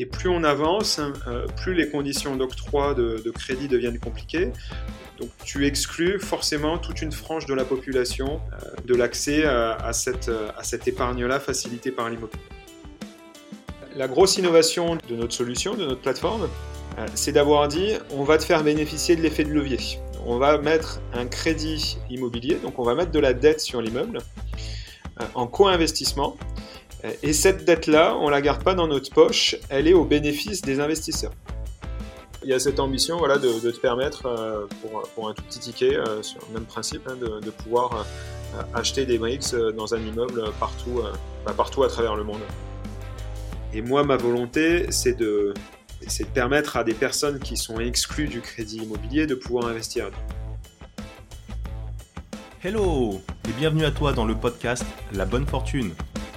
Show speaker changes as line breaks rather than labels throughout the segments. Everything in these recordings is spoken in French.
Et plus on avance, plus les conditions d'octroi de, crédit deviennent compliquées. Donc tu exclus forcément toute une frange de la population de l'accès à, cette, à cette épargne-là facilitée par l'immobilier. La grosse innovation de notre solution, de notre plateforme, c'est d'avoir dit on va te faire bénéficier de l'effet de levier on va mettre un crédit immobilier, donc on va mettre de la dette sur l'immeuble euh, en co-investissement. Euh, et cette dette-là, on ne la garde pas dans notre poche, elle est au bénéfice des investisseurs. Il y a cette ambition voilà, de, te permettre, euh, pour, un tout petit ticket, sur le même principe, hein, de, pouvoir acheter des briques dans un immeuble partout, bah, partout à travers le monde. Et moi, ma volonté, c'est de, c'est de permettre à des personnes qui sont exclues du crédit immobilier de pouvoir investir.
Hello et bienvenue à toi dans le podcast La Bonne Fortune,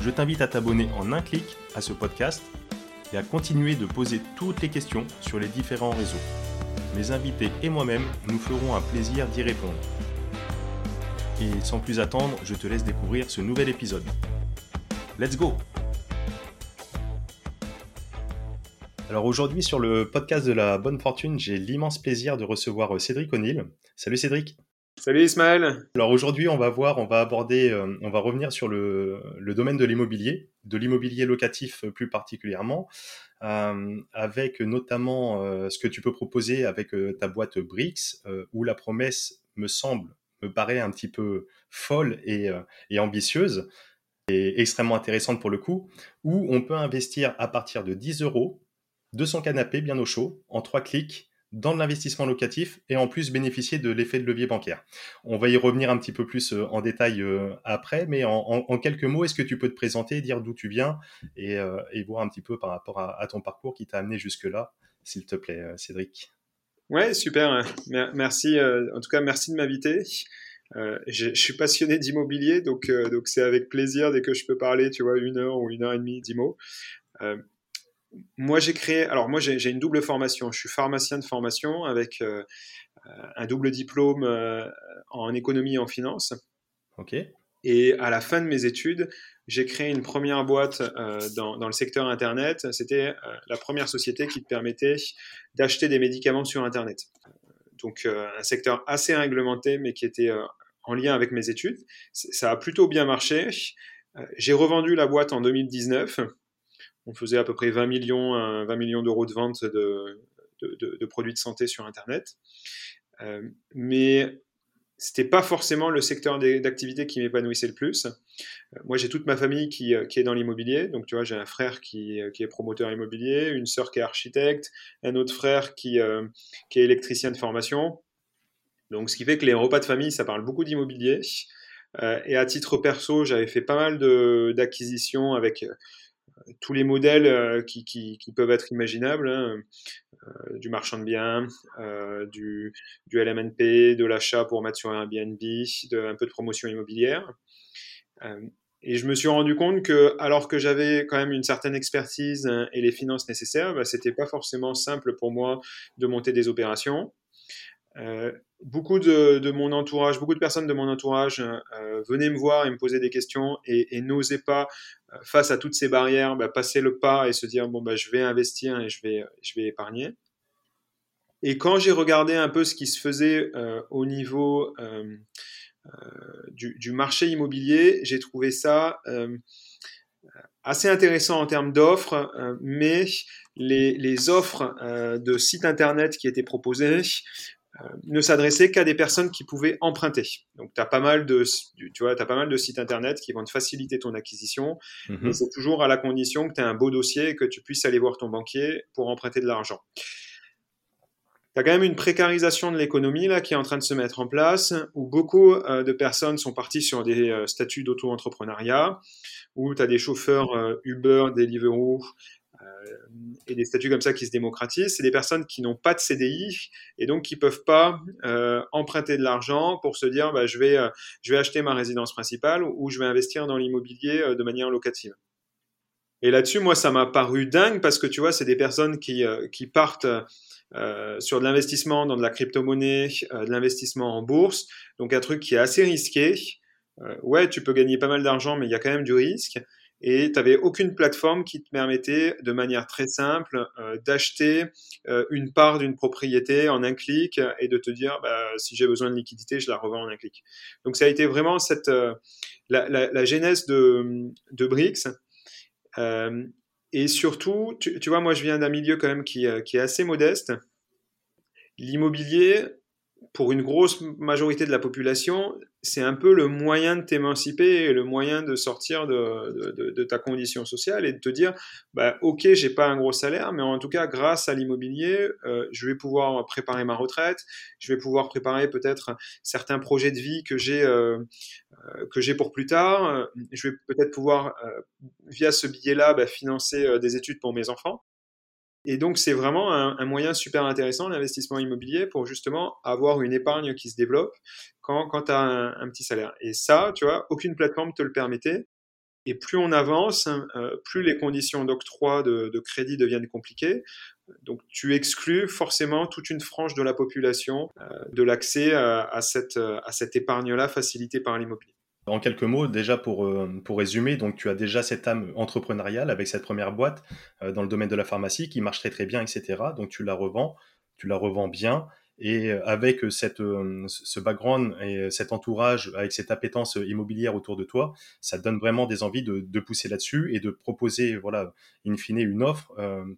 je t'invite à t'abonner en un clic à ce podcast et à continuer de poser toutes les questions sur les différents réseaux. Mes invités et moi-même nous ferons un plaisir d'y répondre. Et sans plus attendre, je te laisse découvrir ce nouvel épisode. Let's go Alors aujourd'hui sur le podcast de la bonne fortune, j'ai l'immense plaisir de recevoir euh, Cédric O'Neill. Salut Cédric.
Salut Ismaël.
Alors aujourd'hui on va voir, on va aborder, euh, on va revenir sur le, domaine de l'immobilier, de l'immobilier locatif euh, plus particulièrement, avec notamment ce que tu peux proposer avec ta boîte Brix, où la promesse me semble, me paraît un petit peu folle et, et ambitieuse et extrêmement intéressante pour le coup, où on peut investir à partir de 10 euros de son canapé bien au chaud, en trois clics, dans l'investissement locatif et en plus bénéficier de l'effet de levier bancaire. On va y revenir un petit peu plus euh, en détail euh, après, mais en, quelques mots, est-ce que tu peux te présenter, dire d'où tu viens et, euh, voir un petit peu par rapport à, ton parcours qui t'a amené jusque-là, s'il te plaît, Cédric?
Ouais, super. Merci. en tout cas, merci de m'inviter. je, suis passionné d'immobilier, donc c'est avec plaisir dès que je peux parler, tu vois, une heure ou une heure et demie d'IMO moi, j'ai créé. Alors, moi, j'ai une double formation. Je suis pharmacien de formation avec euh, un double diplôme euh, en économie et en finance.
Ok.
Et à la fin de mes études, j'ai créé une première boîte euh, dans, dans, le secteur Internet. C'était la première société qui te permettait d'acheter des médicaments sur Internet. Donc, un secteur assez réglementé, mais qui était en lien avec mes études. Ça a plutôt bien marché. J'ai revendu la boîte en 2019 on faisait à peu près 20 millions, 20 euh, millions d'euros de vente de, produits de santé sur Internet. Euh, mais c'était pas forcément le secteur d'activité qui m'épanouissait le plus. Euh, moi, j'ai toute ma famille qui, qui est dans l'immobilier. Donc, tu vois, j'ai un frère qui, qui, est promoteur immobilier, une sœur qui est architecte, un autre frère qui, qui est électricien de formation. Donc, ce qui fait que les repas de famille, ça parle beaucoup d'immobilier. et à titre perso, j'avais fait pas mal d'acquisitions avec tous les modèles euh, qui, peuvent être imaginables, hein, euh, du marchand de biens, euh, du, du, LMNP, de l'achat pour mettre sur Airbnb, de, un peu de promotion immobilière. et je me suis rendu compte que, alors que j'avais quand même une certaine expertise hein, et les finances nécessaires, bah, c'était pas forcément simple pour moi de monter des opérations. Beaucoup de, mon entourage, beaucoup de personnes de mon entourage venaient me voir et me posaient des questions et, n'osaient pas, face à toutes ces barrières, bah, passer le pas et se dire bon bah je vais investir et je vais, je vais épargner. Et quand j'ai regardé un peu ce qui se faisait au niveau du, marché immobilier, j'ai trouvé ça assez intéressant en termes d'offres, mais les, offres de sites internet qui étaient proposées euh, ne s'adressait qu'à des personnes qui pouvaient emprunter. Donc, tu as pas mal de, tu vois, as pas mal de sites internet qui vont te faciliter ton acquisition, mhm. mais c'est toujours à la condition que tu aies un beau dossier et que tu puisses aller voir ton banquier pour emprunter de l'argent. Tu as quand même une précarisation de l'économie là qui est en train de se mettre en place, où beaucoup euh, de personnes sont parties sur des euh, statuts d'auto-entrepreneuriat, où tu as des chauffeurs Uber, Deliveroo, et des statuts comme ça qui se démocratisent, c'est des personnes qui n'ont pas de CDI et donc qui peuvent pas emprunter de l'argent pour se dire bah, je, vais, je vais acheter ma résidence principale ou je vais investir dans l'immobilier de manière locative. Et là-dessus, moi, ça m'a paru dingue parce que tu vois, c'est des personnes qui, qui partent euh, sur de l'investissement dans de la crypto-monnaie, euh, de l'investissement en bourse, donc un truc qui est assez risqué. Euh, ouais, tu peux gagner pas mal d'argent, mais il y a quand même du risque. Et tu n'avais aucune plateforme qui te permettait de manière très simple d'acheter une part d'une propriété en un clic et de te dire bah, si j'ai besoin de liquidité, je la revends en un clic. Donc ça a été vraiment cette, la, la, la, genèse de, de BRICS. Et surtout, tu, vois, moi je viens d'un milieu quand même qui, euh, qui est assez modeste. L'immobilier, pour une grosse majorité de la population, c'est un peu le moyen de t'émanciper et le moyen de sortir de, ta condition sociale et de te dire, bah, ok, j'ai pas un gros salaire, mais en tout cas, grâce à l'immobilier, euh, je vais pouvoir préparer ma retraite, je vais pouvoir préparer peut-être certains projets de vie que j'ai euh, euh, que j'ai pour plus tard. Je vais peut-être pouvoir, via ce billet-là, bah, financer des études pour mes enfants. Et donc, c'est vraiment un, moyen super intéressant, l'investissement immobilier, pour justement avoir une épargne qui se développe quand, tu as un, petit salaire. Et ça, tu vois, aucune plateforme te le permettait. Et plus on avance, euh, plus les conditions d'octroi de, crédit deviennent compliquées. Donc, tu exclus forcément toute une frange de la population euh, de l'accès cette, à cette épargne-là facilitée par l'immobilier.
En quelques mots, déjà pour, euh, pour résumer, donc tu as déjà cette âme entrepreneuriale avec cette première boîte euh, dans le domaine de la pharmacie qui marche très très bien, etc. Donc tu la revends, tu la revends bien. Et euh, avec cette, ce background et cet entourage, avec cette appétence immobilière autour de toi, ça donne vraiment des envies de, de pousser là-dessus et de proposer, voilà, in fine, une offre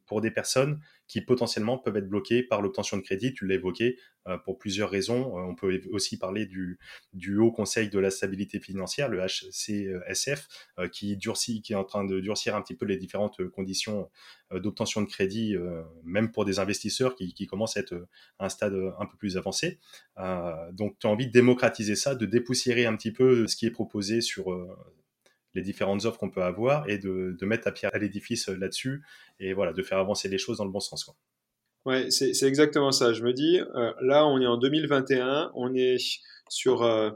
pour des personnes qui potentiellement peuvent être bloqués par l'obtention de crédit. Tu l'as évoqué euh, pour plusieurs raisons. Euh, on peut aussi parler du, Haut Conseil de la stabilité financière, le HCSF, euh, qui durcit, qui est en train de durcir un petit peu les différentes conditions d'obtention de crédit, même pour des investisseurs qui, qui, commencent à être à un stade un peu plus avancé. donc, tu as envie de démocratiser ça, de dépoussiérer un petit peu ce qui est proposé sur les différentes offres qu'on peut avoir et de, mettre à pierre à l'édifice euh, là-dessus et voilà, de faire avancer les choses dans le bon sens. Quoi.
Ouais, c'est exactement ça. Je me dis, euh, là, on est en 2021, on est sur euh,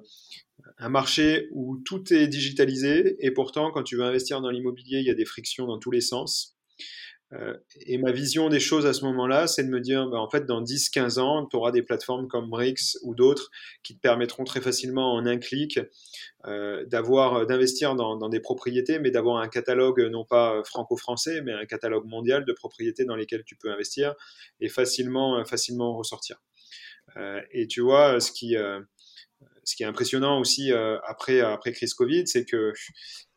un marché où tout est digitalisé et pourtant, quand tu veux investir dans l'immobilier, il y a des frictions dans tous les sens. Euh, et ma vision des choses à ce moment-là, c'est de me dire, bah, en fait, dans 10-15 ans, tu auras des plateformes comme Brix ou d'autres qui te permettront très facilement en un clic euh, euh, d'investir dans, des propriétés, mais d'avoir un catalogue non pas franco-français, mais un catalogue mondial de propriétés dans lesquelles tu peux investir et facilement, facilement ressortir. Et tu vois, ce qui, ce qui est impressionnant aussi après, après crise Covid, c'est que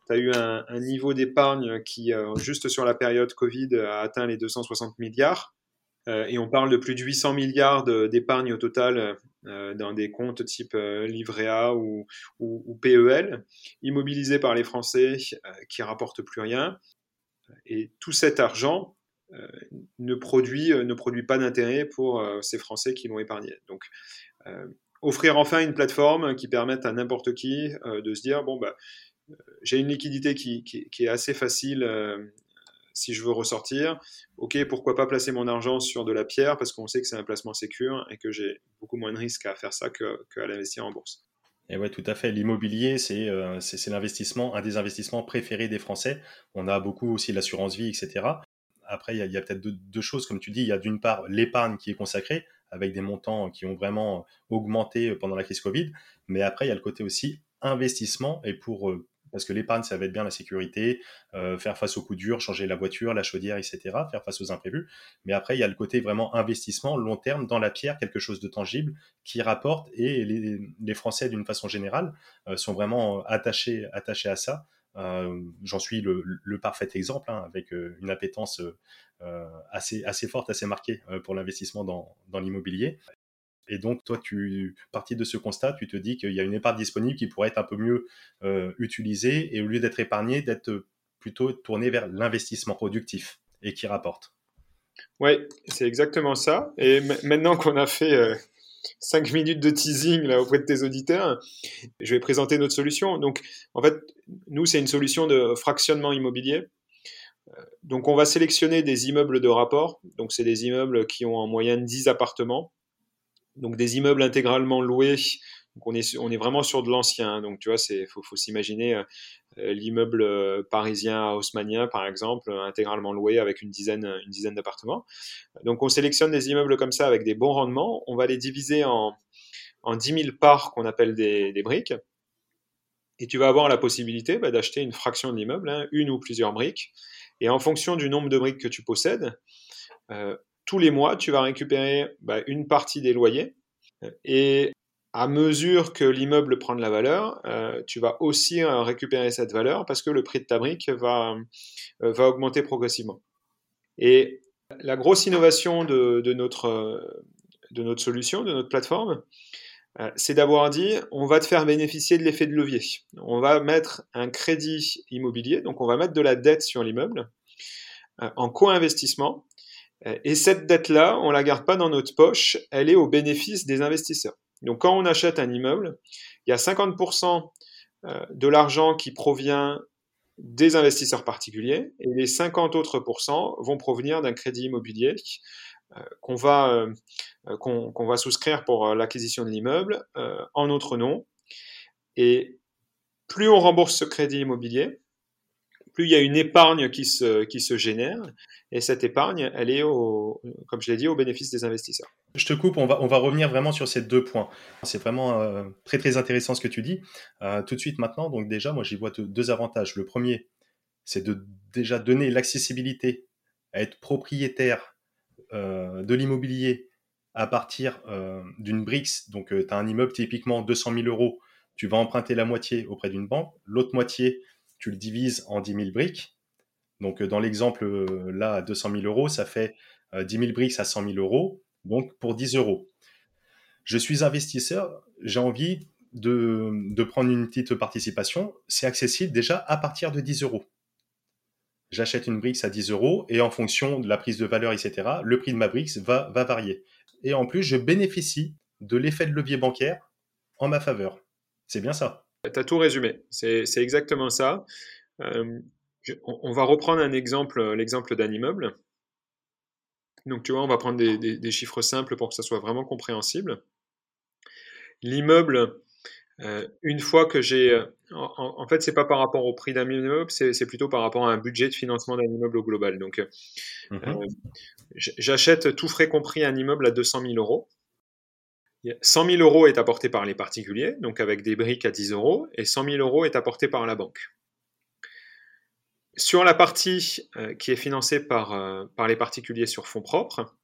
tu eu un, niveau d'épargne qui, euh, juste sur la période Covid, a atteint les 260 milliards. Euh, et on parle de plus de 800 milliards d'épargne au total euh, dans des comptes type livret A ou, PEL, immobilisés par les Français qui rapportent plus rien. Et tout cet argent ne, produit, ne produit pas d'intérêt pour ces Français qui l'ont épargné. Donc, offrir enfin une plateforme qui permette à n'importe qui de se dire bon, bah, j'ai une liquidité qui, est assez facile euh, si je veux ressortir. Ok, pourquoi pas placer mon argent sur de la pierre parce qu'on sait que c'est un placement sécur et que j'ai beaucoup moins de risques à faire ça qu'à l'investir en bourse.
Et ouais, tout à fait. L'immobilier, euh, c'est l'investissement, un des investissements préférés des Français. On a beaucoup aussi l'assurance vie, etc. Après, il y a, peut-être deux, choses, comme tu dis. Il y a d'une part l'épargne qui est consacrée, avec des montants qui ont vraiment augmenté pendant la crise Covid. Mais après, il y a le côté aussi investissement. Et pour euh, parce que l'épargne, ça va être bien la sécurité, euh, faire face aux coups durs, changer la voiture, la chaudière, etc., faire face aux imprévus. Mais après, il y a le côté vraiment investissement long terme dans la pierre, quelque chose de tangible qui rapporte. Et les, Français, d'une façon générale, euh, sont vraiment attachés, attachés à ça. Euh, j'en suis le, parfait exemple, hein, avec une appétence assez, forte, assez marquée pour l'investissement dans l'immobilier. Et donc, toi, tu, parti de ce constat, tu te dis qu'il y a une épargne disponible qui pourrait être un peu mieux euh, utilisée et au lieu d'être épargnée, d'être plutôt tournée vers l'investissement productif et qui rapporte.
Oui, c'est exactement ça. Et maintenant qu'on a fait euh, cinq minutes de teasing auprès de tes auditeurs, je vais présenter notre solution. Donc, en fait, nous, c'est une solution de fractionnement immobilier. Donc on va sélectionner des immeubles de rapport. Donc c'est des immeubles qui ont en moyenne 10 appartements. Donc des immeubles intégralement loués. Donc on est, on est vraiment sur de l'ancien. Hein. Donc tu vois, il faut, faut s'imaginer euh, l'immeuble euh, parisien haussmanien, par exemple, intégralement loué avec une dizaine, une dizaine d'appartements. Donc on sélectionne des immeubles comme ça avec des bons rendements. On va les diviser en, en 10 000 parts qu'on appelle des, briques. Et tu vas avoir la possibilité bah, d'acheter une fraction de l'immeuble, hein, une ou plusieurs briques. Et en fonction du nombre de briques que tu possèdes, euh, tous les mois, tu vas récupérer bah, une partie des loyers. Et à mesure que l'immeuble prend de la valeur, euh, tu vas aussi euh, récupérer cette valeur parce que le prix de ta brique va, euh, va augmenter progressivement. Et la grosse innovation de, notre, de notre solution, de notre plateforme, c'est d'avoir dit on va te faire bénéficier de l'effet de levier. On va mettre un crédit immobilier, donc on va mettre de la dette sur l'immeuble en co-investissement. Et cette dette-là, on ne la garde pas dans notre poche, elle est au bénéfice des investisseurs. Donc quand on achète un immeuble, il y a 50% euh, de l'argent qui provient des investisseurs particuliers et les 50 autres vont provenir d'un crédit immobilier euh, qu'on va, euh, qu'on va souscrire pour l'acquisition de l'immeuble en notre nom. Et plus on rembourse ce crédit immobilier, plus il y a une épargne qui se, génère, et cette épargne, elle est, au, comme je l'ai dit, au bénéfice des investisseurs.
Je te coupe, on va, on va revenir vraiment sur ces deux points. C'est vraiment euh, très très intéressant ce que tu dis. Euh, tout de suite maintenant, donc déjà, moi j'y vois deux avantages. Le premier, c'est de déjà donner l'accessibilité à être propriétaire euh, de l'immobilier à partir d'une BRICS. Donc tu as un immeuble typiquement 200 000 euros, tu vas emprunter la moitié auprès d'une banque, l'autre moitié, tu le divises en 10 000 briques. Donc, dans l'exemple là, à 200 000 euros, ça fait 10 000 briques à 100 000 euros, donc pour 10 euros. Je suis investisseur, j'ai envie de, prendre une petite participation. C'est accessible déjà à partir de 10 euros. J'achète une brique à 10 euros et en fonction de la prise de valeur, etc., le prix de ma brique va varier. Et en plus, je bénéficie de l'effet de levier bancaire en ma faveur. C'est bien ça.
Tu as tout résumé. C'est exactement ça. Euh, on, va reprendre un exemple, l'exemple d'un immeuble. Donc, tu vois, on va prendre des, chiffres simples pour que ça soit vraiment compréhensible. L'immeuble, euh, une fois que j'ai. En, fait, c'est pas par rapport au prix d'un immeuble, c'est plutôt par rapport à un budget de financement d'un immeuble au global. Donc, mmh euh, j'achète tout frais compris un immeuble à 200 000 euros. 100 000 euros est apporté par les particuliers, donc avec des briques à 10 euros, et 100 000 euros est apporté par la banque. Sur la partie euh, qui est financée par, euh, par les particuliers sur fonds propres,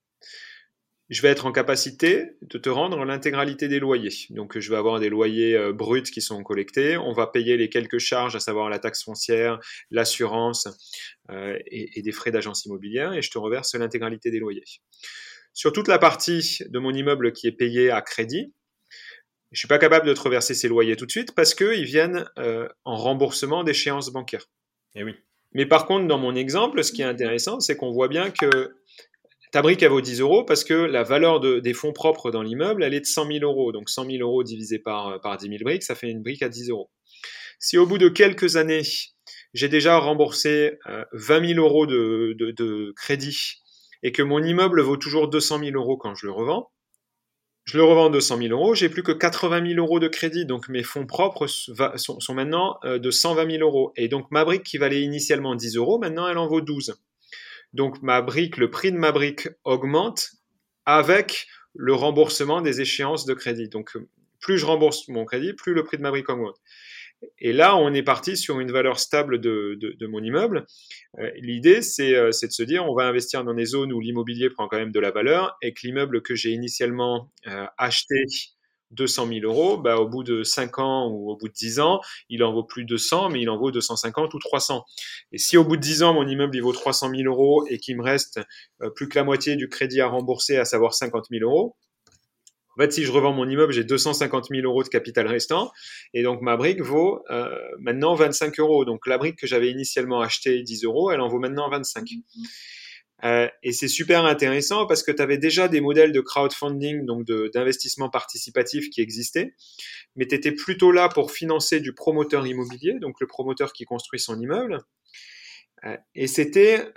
je vais être en capacité de te rendre l'intégralité des loyers. Donc je vais avoir des loyers euh, bruts qui sont collectés, on va payer les quelques charges, à savoir la taxe foncière, l'assurance et, des frais d'agence immobilière, et je te reverse l'intégralité des loyers. Sur toute la partie de mon immeuble qui est payée à crédit, je ne suis pas capable de te reverser ces loyers tout de suite parce qu'ils viennent euh, en remboursement d'échéances bancaires.
Et eh oui.
Mais par contre, dans mon exemple, ce qui est intéressant, c'est qu'on voit bien que ta brique, elle vaut 10 euros parce que la valeur des fonds propres dans l'immeuble, elle est de 100 000 euros. Donc 100 000 euros divisé par, par 10 000 briques, ça fait une brique à 10 euros. Si au bout de quelques années, j'ai déjà remboursé 20 euh, 000 euros de, de, de crédit et que mon immeuble vaut toujours 200 000 euros quand je le revends, je le revends 200 000 euros, j'ai plus que 80 000 euros de crédit, donc mes fonds propres sont, maintenant euh, de 120 000 euros. Et donc ma brique qui valait initialement 10 euros, maintenant elle en vaut 12. Donc ma brique, le prix de ma brique augmente avec le remboursement des échéances de crédit. Donc plus je rembourse mon crédit, plus le prix de ma brique augmente. Et là, on est parti sur une valeur stable de, mon immeuble. Euh, l'idée, euh, c'est de se dire, on va investir dans des zones où l'immobilier prend quand même de la valeur et que l'immeuble que j'ai initialement euh, acheté 200 000 euros, bah, au bout de 5 ans ou au bout de 10 ans, il en vaut plus 200, mais il en vaut 250 ou 300. Et si au bout de 10 ans, mon immeuble il vaut 300 000 euros et qu'il me reste plus que la moitié du crédit à rembourser, à savoir 50 000 euros, en fait, si je revends mon immeuble, j'ai 250 000 euros de capital restant, et donc ma brique vaut euh, maintenant 25 euros. Donc la brique que j'avais initialement achetée 10 euros, elle en vaut maintenant 25. Euh, et c'est super intéressant parce que tu avais déjà des modèles de crowdfunding, donc d'investissement participatif qui existaient, mais tu étais plutôt là pour financer du promoteur immobilier, donc le promoteur qui construit son immeuble. et c'était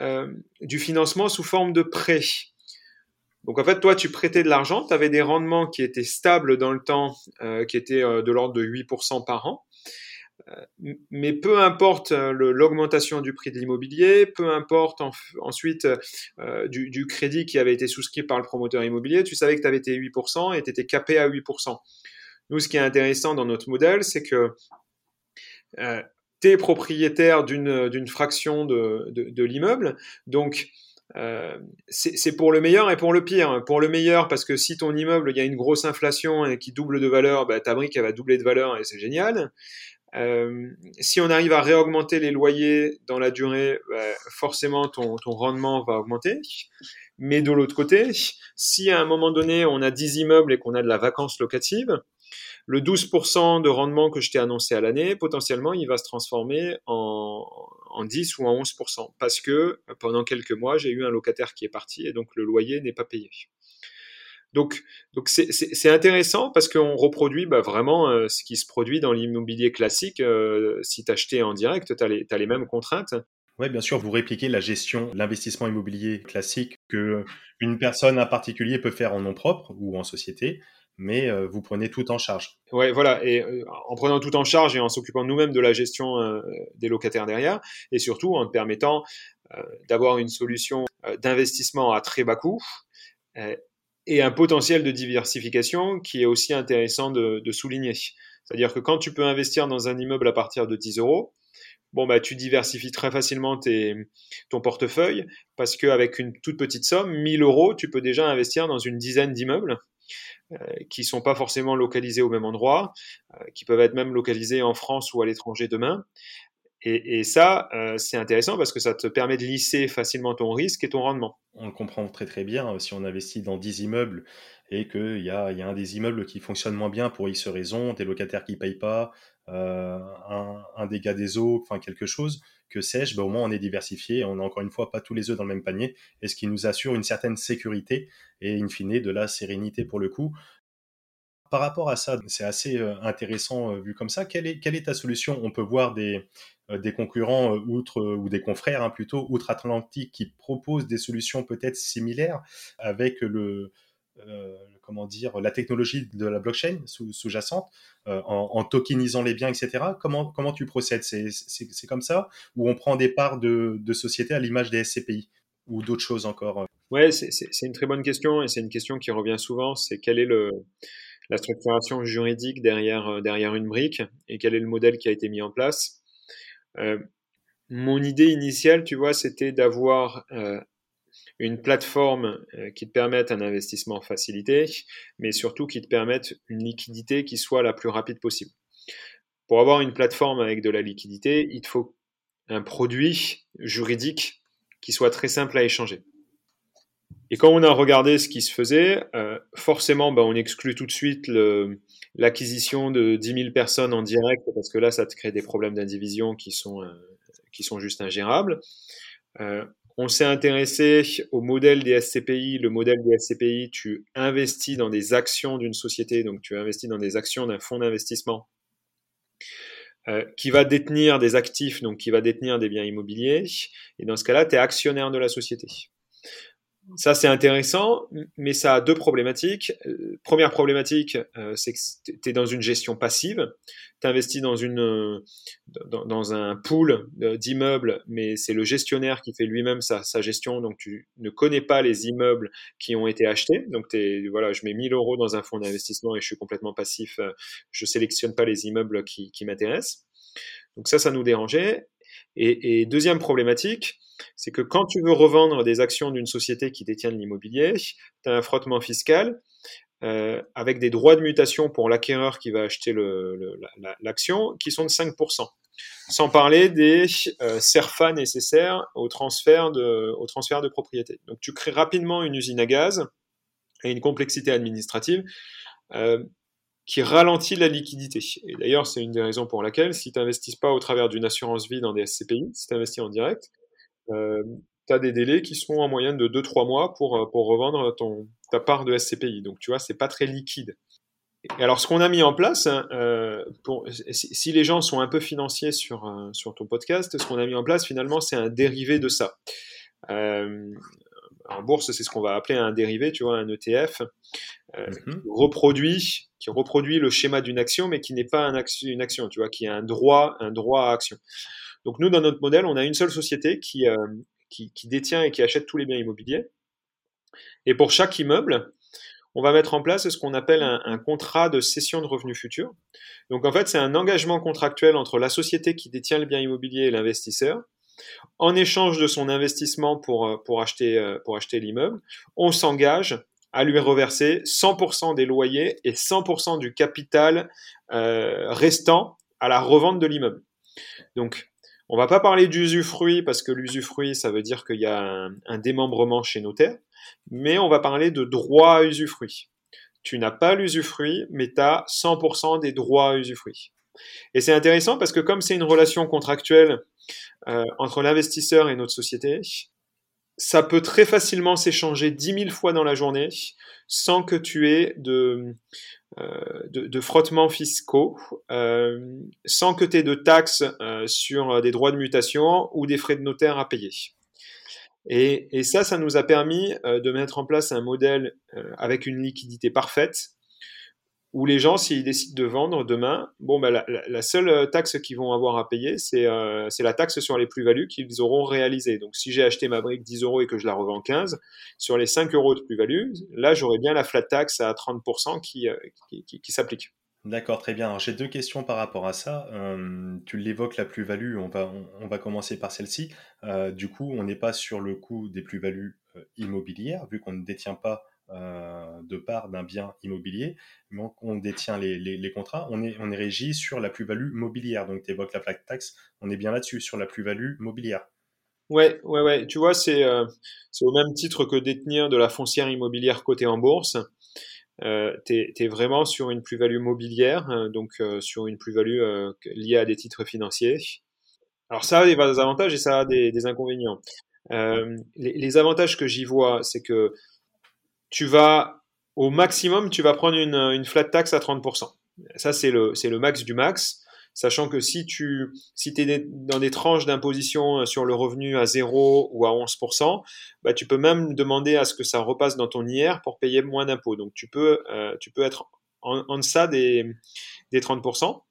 du financement sous forme de prêt. Donc en fait, toi, tu prêtais de l'argent, tu avais des rendements qui étaient stables dans le temps, qui étaient de l'ordre de 8% par an. Mais peu importe l'augmentation du prix de l'immobilier, peu importe ensuite du, crédit qui avait été souscrit par le promoteur immobilier, tu savais que tu avais tes 8% et tu étais capé à 8%. Nous, ce qui est intéressant dans notre modèle, c'est que euh, tu es propriétaire d'une fraction de, de, l'immeuble. Donc, euh, c'est pour le meilleur et pour le pire. Pour le meilleur, parce que si ton immeuble, il y a une grosse inflation et qui double de valeur, bah, ta brique, elle va doubler de valeur et c'est génial. Euh, si on arrive à réaugmenter les loyers dans la durée, bah, forcément ton, ton, rendement va augmenter. Mais de l'autre côté, si à un moment donné on a 10 immeubles et qu'on a de la vacance locative, le 12% de rendement que je t'ai annoncé à l'année, potentiellement, il va se transformer en, en 10 ou en 11%, parce que pendant quelques mois, j'ai eu un locataire qui est parti et donc le loyer n'est pas payé. Donc, donc c'est intéressant parce qu'on reproduit bah, vraiment euh, ce qui se produit dans l'immobilier classique. Euh, si tu achetais en direct, tu as, les mêmes contraintes.
Oui, bien sûr, vous répliquez la gestion, l'investissement immobilier classique que une personne, en particulier, peut faire en nom propre ou en société mais euh, vous prenez tout en charge.
Ouais, voilà, et euh, en prenant tout en charge et en s'occupant nous-mêmes de la gestion euh, des locataires derrière, et surtout en permettant d'avoir une solution d'investissement à très bas coût et un potentiel de diversification qui est aussi intéressant de, souligner. C'est-à-dire que quand tu peux investir dans un immeuble à partir de 10 euros, bon bah tu diversifies très facilement ton portefeuille parce qu'avec une toute petite somme, 1000 euros, tu peux déjà investir dans une dizaine d'immeubles euh, qui sont pas forcément localisés au même endroit, euh, qui peuvent être même localisés en France ou à l'étranger demain. Et, ça, euh, c'est intéressant parce que ça te permet de lisser facilement ton risque et ton rendement.
On le comprend très très bien. Si on investit dans 10 immeubles et qu'il y a, un des immeubles qui fonctionne moins bien pour X raisons, des locataires qui payent pas, un, dégât des eaux, enfin quelque chose, que sais-je, ben, au moins on est diversifié, on n'a encore une fois pas tous les œufs dans le même panier, et ce qui nous assure une certaine sécurité et in fine de la sérénité pour le coup. Par rapport à ça, c'est assez euh, intéressant euh, vu comme ça. Quelle est, est ta solution? On peut voir des, des concurrents outre ou des confrères hein, plutôt outre-Atlantique qui proposent des solutions peut-être similaires avec le, euh, comment dire, la technologie de la blockchain sous-jacente, euh, en, tokenisant les biens, etc. Comment, comment tu procèdes? C'est comme ça? Ou on prend des parts de, de sociétés à l'image des SCPI Ou d'autres choses encore euh?
Ouais, c'est une très bonne question et c'est une question qui revient souvent. C'est quelle est le, la structuration juridique derrière, derrière une brique et quel est le modèle qui a été mis en place? mon idée initiale, tu vois, c'était d'avoir une plateforme euh, qui te permette un investissement facilité, mais surtout qui te permette une liquidité qui soit la plus rapide possible. Pour avoir une plateforme avec de la liquidité, il te faut un produit juridique qui soit très simple à échanger. Et quand on a regardé ce qui se faisait, euh, forcément, ben, on exclut tout de suite l'acquisition de 10 000 personnes en direct, parce que là, ça te crée des problèmes d'indivision qui sont, euh, qui sont juste ingérables. On s'est intéressé au modèle des SCPI. Le modèle des SCPI, tu investis dans des actions d'une société, donc tu investis dans des actions d'un fonds d'investissement euh, qui va détenir des actifs, donc qui va détenir des biens immobiliers. Et dans ce cas-là, tu es actionnaire de la société. Ça, c'est intéressant, mais ça a deux problématiques. Euh, première problématique, euh, c'est que tu es dans une gestion passive. Tu investis dans, une, dans, dans un pool d'immeubles, mais c'est le gestionnaire qui fait lui-même sa, sa, gestion, donc tu ne connais pas les immeubles qui ont été achetés. Donc, es, voilà, je mets 1000 euros dans un fonds d'investissement et je suis complètement passif. Euh, je sélectionne pas les immeubles qui m'intéressent. Donc ça, ça nous dérangeait. Et, deuxième problématique, c'est que quand tu veux revendre des actions d'une société qui détient de l'immobilier, tu as un frottement fiscal euh, avec des droits de mutation pour l'acquéreur qui va acheter l'action qui sont de 5%. Sans parler des euh, CERFA nécessaires au transfert, de, au transfert de propriété. Donc tu crées rapidement une usine à gaz et une complexité administrative euh, qui ralentit la liquidité. Et d'ailleurs, c'est une des raisons pour laquelle, si tu n'investis pas au travers d'une assurance vie dans des SCPI, si tu investis en direct, euh, tu as des délais qui sont en moyenne de 2-3 mois pour, euh, pour revendre ton, ta part de SCPI. Donc, tu vois, c'est pas très liquide. alors, ce qu'on a mis en place, hein, pour, si, les gens sont un peu financiers sur, sur ton podcast, ce qu'on a mis en place finalement, c'est un dérivé de ça. en bourse, c'est ce qu'on va appeler un dérivé, tu vois, un ETF, mm-hmm. qui reproduit qui reproduit le schéma d'une action, mais qui n'est pas un une action, tu vois, qui a un droit, un droit à action. Donc nous, dans notre modèle, on a une seule société qui, euh, qui, détient et qui achète tous les biens immobiliers. Et pour chaque immeuble, on va mettre en place ce qu'on appelle un, contrat de cession de revenus futurs. Donc en fait, c'est un engagement contractuel entre la société qui détient le bien immobilier et l'investisseur. En échange de son investissement pour, euh, euh, pour acheter l'immeuble, on s'engage à lui reverser 100% des loyers et 100% du capital euh, restant à la revente de l'immeuble. Donc, on va pas parler d'usufruit parce que l'usufruit, ça veut dire qu'il y a un, démembrement chez notaire, mais on va parler de droit à usufruit. Tu n'as pas l'usufruit, mais tu as 100% des droits à usufruit. Et c'est intéressant parce que comme c'est une relation contractuelle euh, entre l'investisseur et notre société, ça peut très facilement s'échanger 10 000 fois dans la journée sans que tu aies de, euh, de, frottements fiscaux, euh, sans que tu aies de taxes euh, sur des droits de mutation ou des frais de notaire à payer. Et, et ça, ça nous a permis de mettre en place un modèle avec une liquidité parfaite où les gens, s'ils décident de vendre demain, bon, bah, la, seule euh, taxe qu'ils vont avoir à payer, euh, c'est la taxe sur les plus-values qu'ils auront réalisées. Donc, si j'ai acheté ma brique 10 euros et que je la revends 15, sur les 5 euros de plus-value, là, j'aurai bien la flat tax à 30% qui, euh, qui, qui, s'applique.
D'accord, très bien. j'ai deux questions par rapport à ça. tu l'évoques, la plus-value, on va, on, va commencer par celle-ci. du coup, on n'est pas sur le coût des plus-values immobilières, vu qu'on ne détient pas euh, de part d'un bien immobilier, mais on, détient les, contrats, on est, on est régi sur la plus-value mobilière. Donc tu évoques la plaque taxe, on est bien là-dessus, sur la plus-value mobilière.
Ouais, ouais, ouais. Tu vois, c'est euh, au même titre que détenir de la foncière immobilière cotée en bourse. Euh, tu es, vraiment sur une plus-value mobilière, hein, donc sur une plus-value liée à des titres financiers. Alors ça a des avantages et ça a des, inconvénients. les, avantages que j'y vois, c'est que tu vas, au maximum, tu vas prendre une, flat tax à 30%. Ça, c'est le, le max du max. Sachant que si tu si es dans des tranches d'imposition euh, sur le revenu à 0 ou à 11%, bah, tu peux même demander à ce que ça repasse dans ton IR pour payer moins d'impôts. Donc tu peux, euh, tu peux être en, en deçà des, des 30%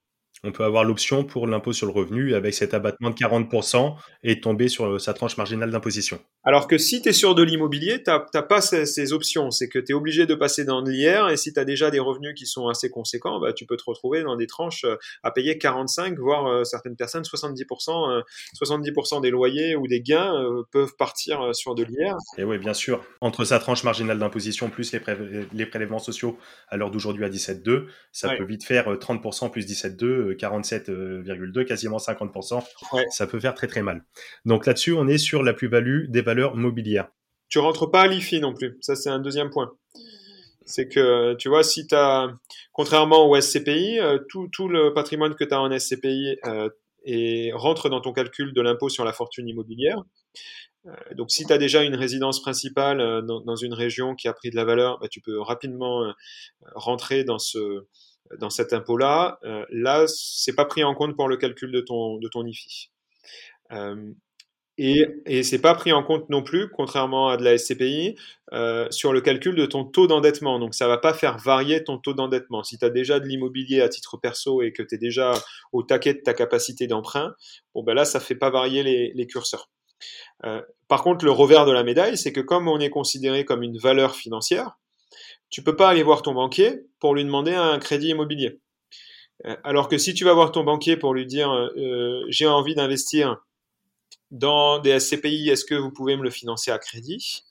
on peut avoir l'option pour l'impôt sur le revenu avec cet abattement de 40% et tomber sur euh, sa tranche marginale d'imposition.
Alors que si tu es sur de l'immobilier, tu n'as pas ces, options. C'est que tu es obligé de passer dans l'IR et si tu as déjà des revenus qui sont assez conséquents, bah, tu peux te retrouver dans des tranches euh, à payer 45, voire euh, certaines personnes 70%, 70% des loyers ou des gains peuvent partir sur de l'IR.
Et oui, bien sûr. Entre sa tranche marginale d'imposition plus les, les, prélèvements sociaux à l'heure d'aujourd'hui à 17,2, ça peut vite faire 30% plus 17,2 47,2, quasiment 50%. Ça peut faire très très mal. Donc là-dessus, on est sur la plus-value des valeurs mobilières.
Tu rentres pas à l'IFI non plus. Ça, c'est un deuxième point. C'est que, tu vois, si tu as, contrairement au SCPI, euh, tout, tout, le patrimoine que tu as en SCPI euh, et rentre dans ton calcul de l'impôt sur la fortune immobilière. Euh, donc, si tu as déjà une résidence principale dans, dans, une région qui a pris de la valeur, bah, tu peux rapidement rentrer dans ce, dans cet impôt-là, euh, là, c'est pas pris en compte pour le calcul de ton, de ton IFI. Euh, et, et c'est pas pris en compte non plus, contrairement à de la SCPI, euh, sur le calcul de ton taux d'endettement. Donc ça va pas faire varier ton taux d'endettement. Si tu as déjà de l'immobilier à titre perso et que tu es déjà au taquet de ta capacité d'emprunt, bon ben là ça fait pas varier les, curseurs. Par contre, le revers de la médaille, c'est que comme on est considéré comme une valeur financière, tu peux pas aller voir ton banquier pour lui demander un crédit immobilier. Euh, alors que si tu vas voir ton banquier pour lui dire euh, j'ai envie d'investir dans des SCPI, est-ce que vous pouvez me le financer à crédit?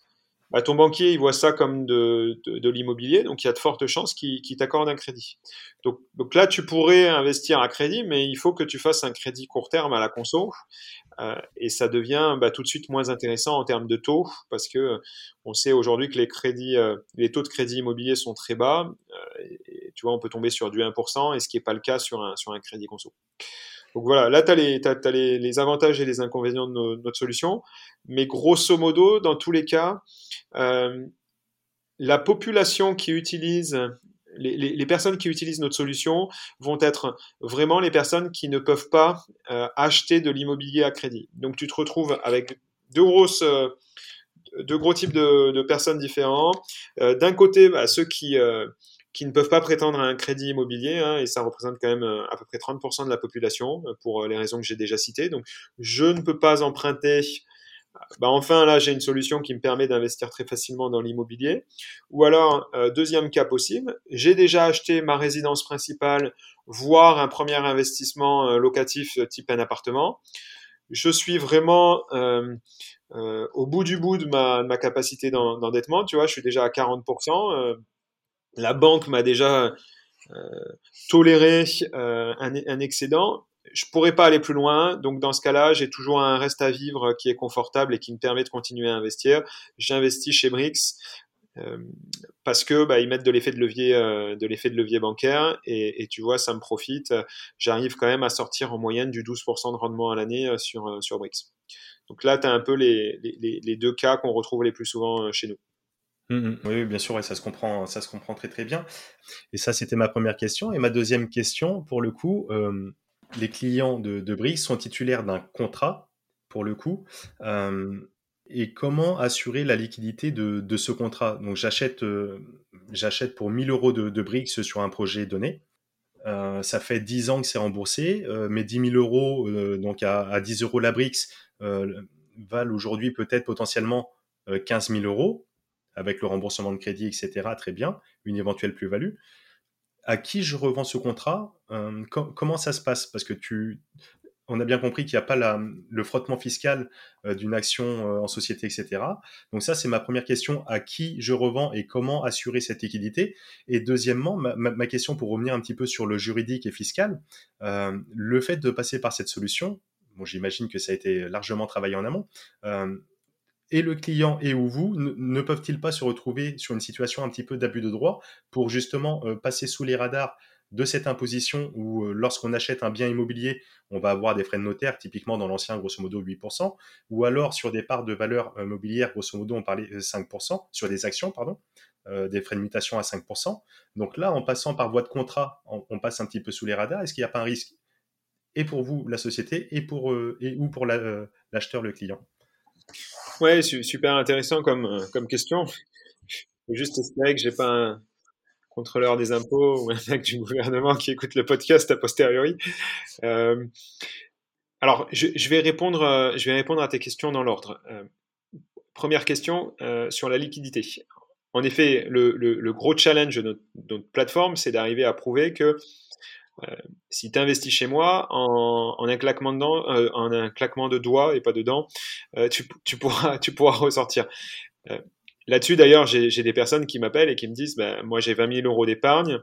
Bah, ton banquier, il voit ça comme de, l'immobilier, donc il y a de fortes chances qu'il t'accorde un crédit. Donc, donc, là, tu pourrais investir à crédit, mais il faut que tu fasses un crédit court terme à la conso, euh, et ça devient bah, tout de suite moins intéressant en termes de taux, parce que on sait aujourd'hui que euh, les taux de crédit immobilier sont très bas, euh, tu vois, on peut tomber sur du 1%, et ce qui n'est pas le cas sur un, sur un crédit conso. Donc voilà, là, tu as, les, avantages et les inconvénients de notre solution. Mais grosso modo, dans tous les cas, euh, la population qui utilise les, personnes qui utilisent notre solution vont être vraiment les personnes qui ne peuvent pas acheter de l'immobilier à crédit. Donc tu te retrouves avec deux deux gros types de, personnes différents. D'un côté, bah, ceux qui, qui ne peuvent pas prétendre à un crédit immobilier, hein, et ça représente quand même à peu près 30% de la population, pour les raisons que j'ai déjà citées. Donc, je ne peux pas emprunter bah enfin là j'ai une solution qui me permet d'investir très facilement dans l'immobilier. Ou alors euh, deuxième cas possible, j'ai déjà acheté ma résidence principale, voire un premier investissement euh, locatif euh, type un appartement. Je suis vraiment au bout du bout de ma, capacité d'endettement. Tu vois, je suis déjà à 40%. la banque m'a déjà toléré un excédent je pourrais pas aller plus loin. Donc dans ce cas-là, j'ai toujours un reste à vivre qui est confortable et qui me permet de continuer à investir. J'investis chez Brix euh, parce que bah, mettent de l'effet de levier, euh, bancaire et, tu vois, ça me profite. J'arrive quand même à sortir en moyenne du 12% de rendement à l'année euh, sur euh, sur Brix. Donc là, tu as un peu les, deux cas qu'on retrouve les plus souvent chez nous.
Mmh, mmh. oui, bien sûr, et ça se comprend, ça se comprend très très bien. Et ça, c'était ma première question. Et ma deuxième question, pour le coup, les clients de, de sont titulaires d'un contrat, pour le coup. Euh, et comment assurer la liquidité de, ce contrat? Donc, j'achète, euh, j'achète pour 1000 euros de, de sur un projet donné. Euh, ça fait 10 ans que c'est remboursé. mes 10 000 euros, donc à, 10 euros la Brix, valent aujourd'hui peut-être potentiellement 15 000 euros avec le remboursement de crédit, etc. Très bien, une éventuelle plus-value à qui je revends ce contrat? Comment ça se passe? Parce que tu, on a bien compris qu'il n'y a pas le frottement fiscal d'une action en société, etc. Donc ça, c'est ma première question. À qui je revends et comment assurer cette liquidité? Et deuxièmement, ma, question pour revenir un petit peu sur le juridique et fiscal, le fait de passer par cette solution, bon, j'imagine que ça a été largement travaillé en amont et le client et ou vous ne peuvent-ils pas se retrouver sur une situation un petit peu d'abus de droit pour justement passer sous les radars de cette imposition où euh, lorsqu'on achète un bien immobilier, on va avoir des frais de notaire, typiquement dans l'ancien grosso modo 8%, ou alors sur des parts de valeur euh, mobilière, grosso modo on parlait 5%, sur des actions, pardon, des frais de mutation à 5%. Donc là, en passant par voie de contrat, on, passe un petit peu sous les radars. Est-ce qu'il n'y a pas un risque et pour vous, la société, et pour, et, ou pour l'acheteur, le client?
Ouais, super intéressant comme, euh, question. Juste espérer que j'ai pas contrôleur des impôts ou un mec du gouvernement qui écoute le podcast a posteriori. Euh, alors, je, vais répondre, euh, je vais répondre à tes questions dans l'ordre. Euh, première question sur la liquidité. En effet, le, gros challenge de notre, plateforme, c'est d'arriver à prouver que si tu investis chez moi, en, un claquement de doigts et pas de dents, tu pourras ressortir. Là-dessus, d'ailleurs, j'ai des personnes qui m'appellent et qui me disent, ben, moi j'ai 20 000 euros d'épargne,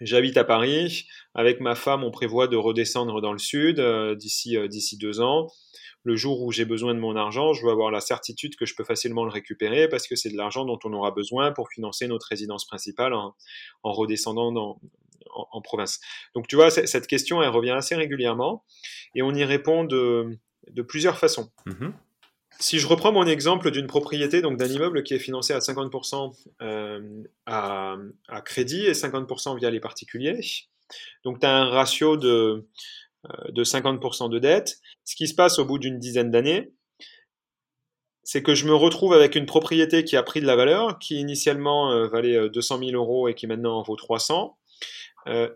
j'habite à Paris, avec ma femme, on prévoit de redescendre dans le sud d'ici d'ici deux ans. Le jour où j'ai besoin de mon argent, je veux avoir la certitude que je peux facilement le récupérer parce que c'est de l'argent dont on aura besoin pour financer notre résidence principale en, en redescendant en, province. Donc tu vois, cette question, elle revient assez régulièrement et on y répond de, plusieurs façons. Mm-hmm. Si je reprends mon exemple d'une propriété, donc d'un immeuble qui est financé à 50% euh, à, crédit et 50% via les particuliers, donc tu as un ratio de, euh, de 50% de dette. Ce qui se passe au bout d'une dizaine d'années, c'est que je me retrouve avec une propriété qui a pris de la valeur, qui initialement euh, valait 200 000 euros et qui maintenant en vaut 300. Euh,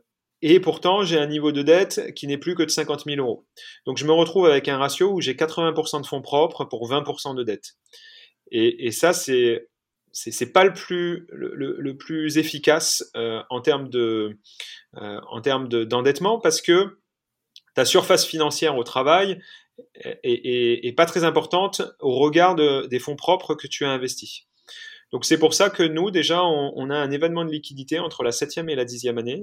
et pourtant, j'ai un niveau de dette qui n'est plus que de 50 000 euros. Donc, je me retrouve avec un ratio où j'ai 80% de fonds propres pour 20% de dette. Et, ça, c'est c'est pas le plus efficace euh, en termes euh, d'endettement parce que ta surface financière au travail est, pas très importante au regard de, des fonds propres que tu as investis. Donc c'est pour ça que nous, déjà, on, a un événement de liquidité entre la septième et la dixième année,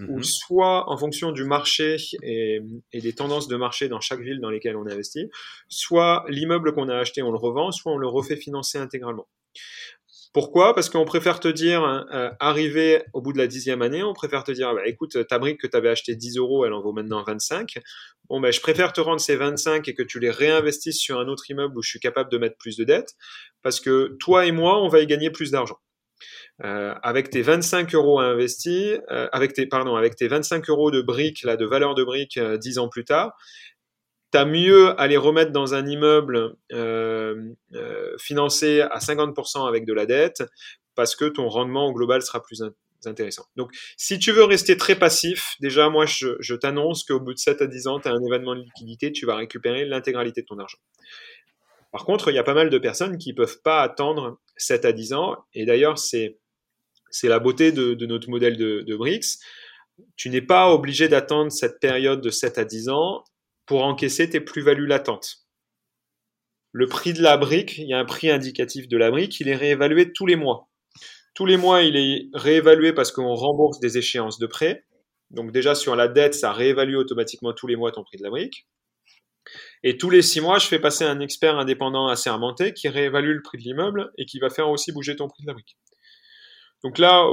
où mhm. soit en fonction du marché et, et, des tendances de marché dans chaque ville dans lesquelles on investit, soit l'immeuble qu'on a acheté, on le revend, soit on le refait financer intégralement. Pourquoi? Parce qu'on préfère te dire, euh, arriver au bout de la dixième année, on préfère te dire, bah, écoute, ta brique que tu avais acheté 10 euros, elle en vaut maintenant 25. Bon, ben, je préfère te rendre ces 25 et que tu les réinvestisses sur un autre immeuble où je suis capable de mettre plus de dettes, parce que toi et moi, on va y gagner plus d'argent. euh, avec tes 25 euros investis, euh, avec tes pardon, avec tes 25 euros de briques là, de valeur de briques 10 ans plus tard, t'as mieux à les remettre dans un immeuble financé à 50% avec de la dette parce que ton rendement au global sera plus intéressant. Donc, si tu veux rester très passif, déjà, moi, je, t'annonce qu'au bout de 7 à 10 ans, tu as un événement de liquidité, tu vas récupérer l'intégralité de ton argent. Par contre, il y a pas mal de personnes qui peuvent pas attendre 7 à 10 ans. Et d'ailleurs, c'est, la beauté de, de notre modèle de, de BRICS. Tu n'es pas obligé d'attendre cette période de 7 à 10 ans pour encaisser tes plus-values latentes. Le prix de la brique, il y a un prix indicatif de la brique, il est réévalué tous les mois. Tous les mois, il est réévalué parce qu'on rembourse des échéances de prêt. Donc déjà sur la dette, ça réévalue automatiquement tous les mois ton prix de la brique. Et tous les six mois, je fais passer un expert indépendant assermenté qui réévalue le prix de l'immeuble et qui va faire aussi bouger ton prix de la brique. Donc là,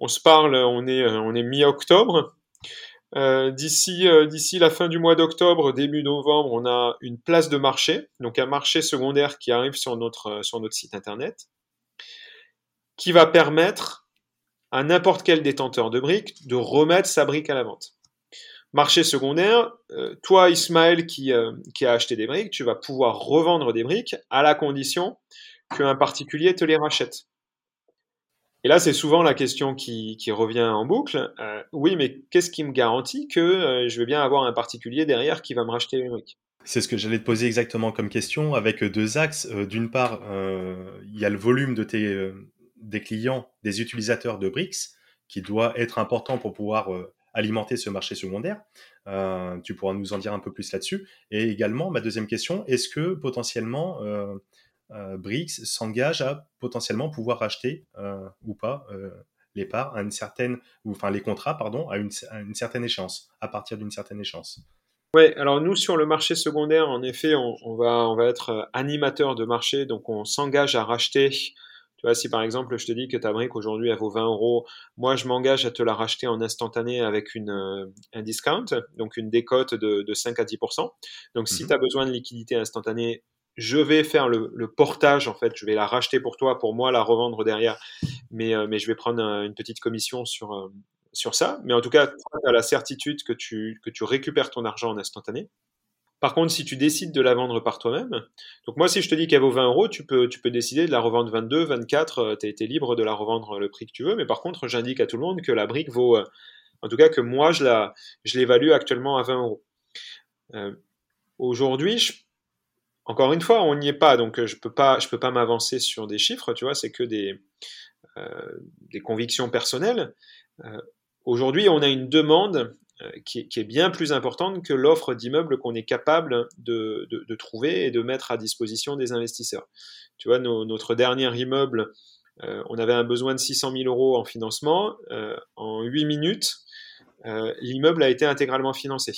on se parle, on est, on mi-octobre. Euh, d'ici, euh, d'ici la fin du mois d'octobre, début novembre, on a une place de marché, donc un marché secondaire qui arrive sur notre site internet, qui va permettre à n'importe quel détenteur de briques de remettre sa brique à la vente. Marché secondaire, euh, toi Ismaël qui, euh, qui a acheté des briques, tu vas pouvoir revendre des briques à la condition qu'un particulier te les rachète. Et là, c'est souvent la question qui, revient en boucle. Euh, oui, mais qu'est-ce qui me garantit que je vais bien avoir un particulier derrière qui va me racheter les briques?
C'est ce que j'allais te poser exactement comme question, avec deux axes. D'une part, il y a le volume de tes, des clients, des utilisateurs de BRICS, qui doit être important pour pouvoir alimenter ce marché secondaire. Euh, tu pourras nous en dire un peu plus là-dessus. Et également, ma deuxième question, est-ce que potentiellement euh, euh BRICS s'engage à potentiellement pouvoir racheter euh, ou pas les parts à une certaine, enfin les contrats, pardon, à une, certaine échéance, à partir d'une certaine échéance?
Ouais, alors nous sur le marché secondaire, en effet, on, on, va on va être animateur de marché, donc on s'engage à racheter tu vois, si par exemple je te dis que ta brique aujourd'hui elle vaut 20 euros, moi je m'engage à te la racheter en instantané avec une, euh, un discount, donc une décote de, de 5 à 10%. Donc si mhm. tu as besoin de liquidité instantanée, je vais faire le, le, portage en fait, je vais la racheter pour toi, pour moi la revendre derrière, mais, euh, mais je vais prendre une petite commission sur, euh, sur ça. Mais en tout cas, tu as la certitude que tu, que tu récupères ton argent en instantané. Par contre, si tu décides de la vendre par toi-même, donc moi, si je te dis qu'elle vaut 20 euros, tu peux, tu peux décider de la revendre 22, 24, tu es, libre de la revendre le prix que tu veux. Mais par contre, j'indique à tout le monde que la brique vaut, euh, en tout cas que moi, je la, je l'évalue actuellement à 20 euros. Euh, aujourd'hui, encore une fois, on n'y est pas, donc je peux pas, peux pas m'avancer sur des chiffres, tu vois, c'est que des, euh, des convictions personnelles. Aujourd'hui, on a une demande euh, qui, est bien plus importante que l'offre d'immeubles qu'on est capable de, trouver et de mettre à disposition des investisseurs. Tu vois, notre dernier immeuble, euh, on avait un besoin de 600 000 euros en financement. Euh, en 8 minutes, l'immeuble a été intégralement financé.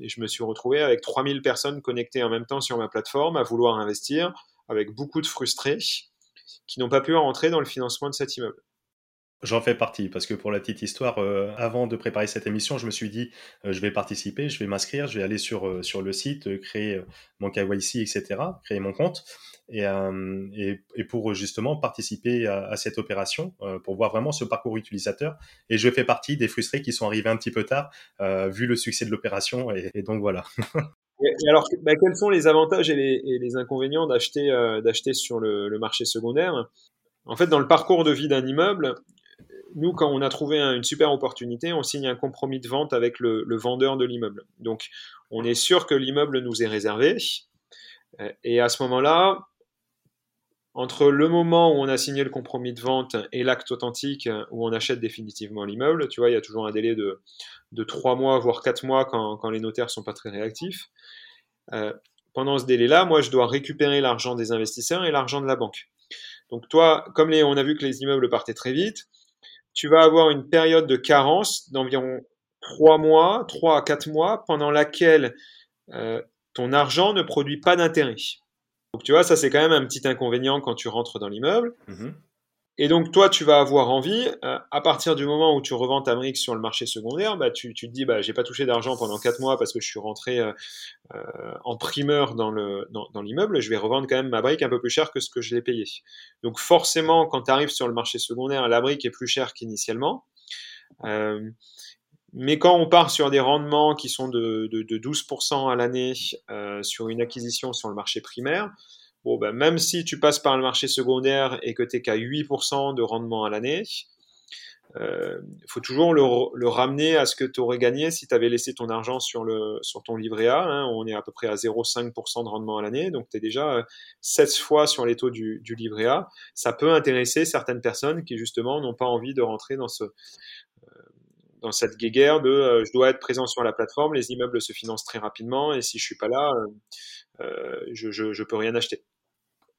et je me suis retrouvé avec 3000 personnes connectées en même temps sur ma plateforme à vouloir investir, avec beaucoup de frustrés qui n'ont pas pu rentrer dans le financement de cet immeuble.
J'en fais partie parce que pour la petite histoire, euh, avant de préparer cette émission, je me suis dit euh, je vais participer, je vais m'inscrire, je vais aller sur, euh, sur le site, créer mon KYC, etc., créer mon compte et, et, pour justement participer à, cette opération, pour voir vraiment ce parcours utilisateur. Et je fais partie des frustrés qui sont arrivés un petit peu tard, vu le succès de l'opération. Et, donc voilà.
et alors, bah, quels sont les avantages et les, inconvénients d'acheter sur le marché secondaire? En fait, dans le parcours de vie d'un immeuble, nous, quand on a trouvé une super opportunité, on signe un compromis de vente avec le, vendeur de l'immeuble. Donc, on est sûr que l'immeuble nous est réservé. Euh, et à ce moment-là, entre le moment où on a signé le compromis de vente et l'acte authentique où on achète définitivement l'immeuble, tu vois, il y a toujours un délai de, de 3 mois, voire 4 mois quand, les notaires sont pas très réactifs. Euh, pendant ce délai-là, moi, je dois récupérer l'argent des investisseurs et l'argent de la banque. Donc toi, comme on a vu que les immeubles partaient très vite, tu vas avoir une période de carence d'environ 3 mois, 3 à 4 mois, pendant laquelle euh, ton argent ne produit pas d'intérêt. Donc tu vois, ça c'est quand même un petit inconvénient quand tu rentres dans l'immeuble. Mhm. Et donc, toi, tu vas avoir envie, euh, à partir du moment où tu revends ta brique sur le marché secondaire, bah, tu, tu te dis, bah, j'ai pas touché d'argent pendant 4 mois parce que je suis rentré euh, euh, en primeur dans, le, dans, l'immeuble, je vais revendre quand même ma brique un peu plus cher que ce que je l'ai payé. Donc, forcément, quand tu arrives sur le marché secondaire, la brique est plus chère qu'initialement. Mais quand on part sur des rendements qui sont de, de, de 12% à l'année sur une acquisition sur le marché primaire, ben, même si tu passes par le marché secondaire et que tu n'es qu'à 8% de rendement à l'année, il euh, faut toujours le, ramener à ce que tu aurais gagné si tu avais laissé ton argent sur, le, sur ton livret A. Hein, on est à peu près à 0,5% de rendement à l'année, donc tu es déjà 7 euh, fois sur les taux du, livret A. Ça peut intéresser certaines personnes qui justement n'ont pas envie de rentrer dans ce, dans cette guéguerre de euh, je dois être présent sur la plateforme, les immeubles se financent très rapidement et si je suis pas là, euh, euh, je, je, je, peux rien acheter.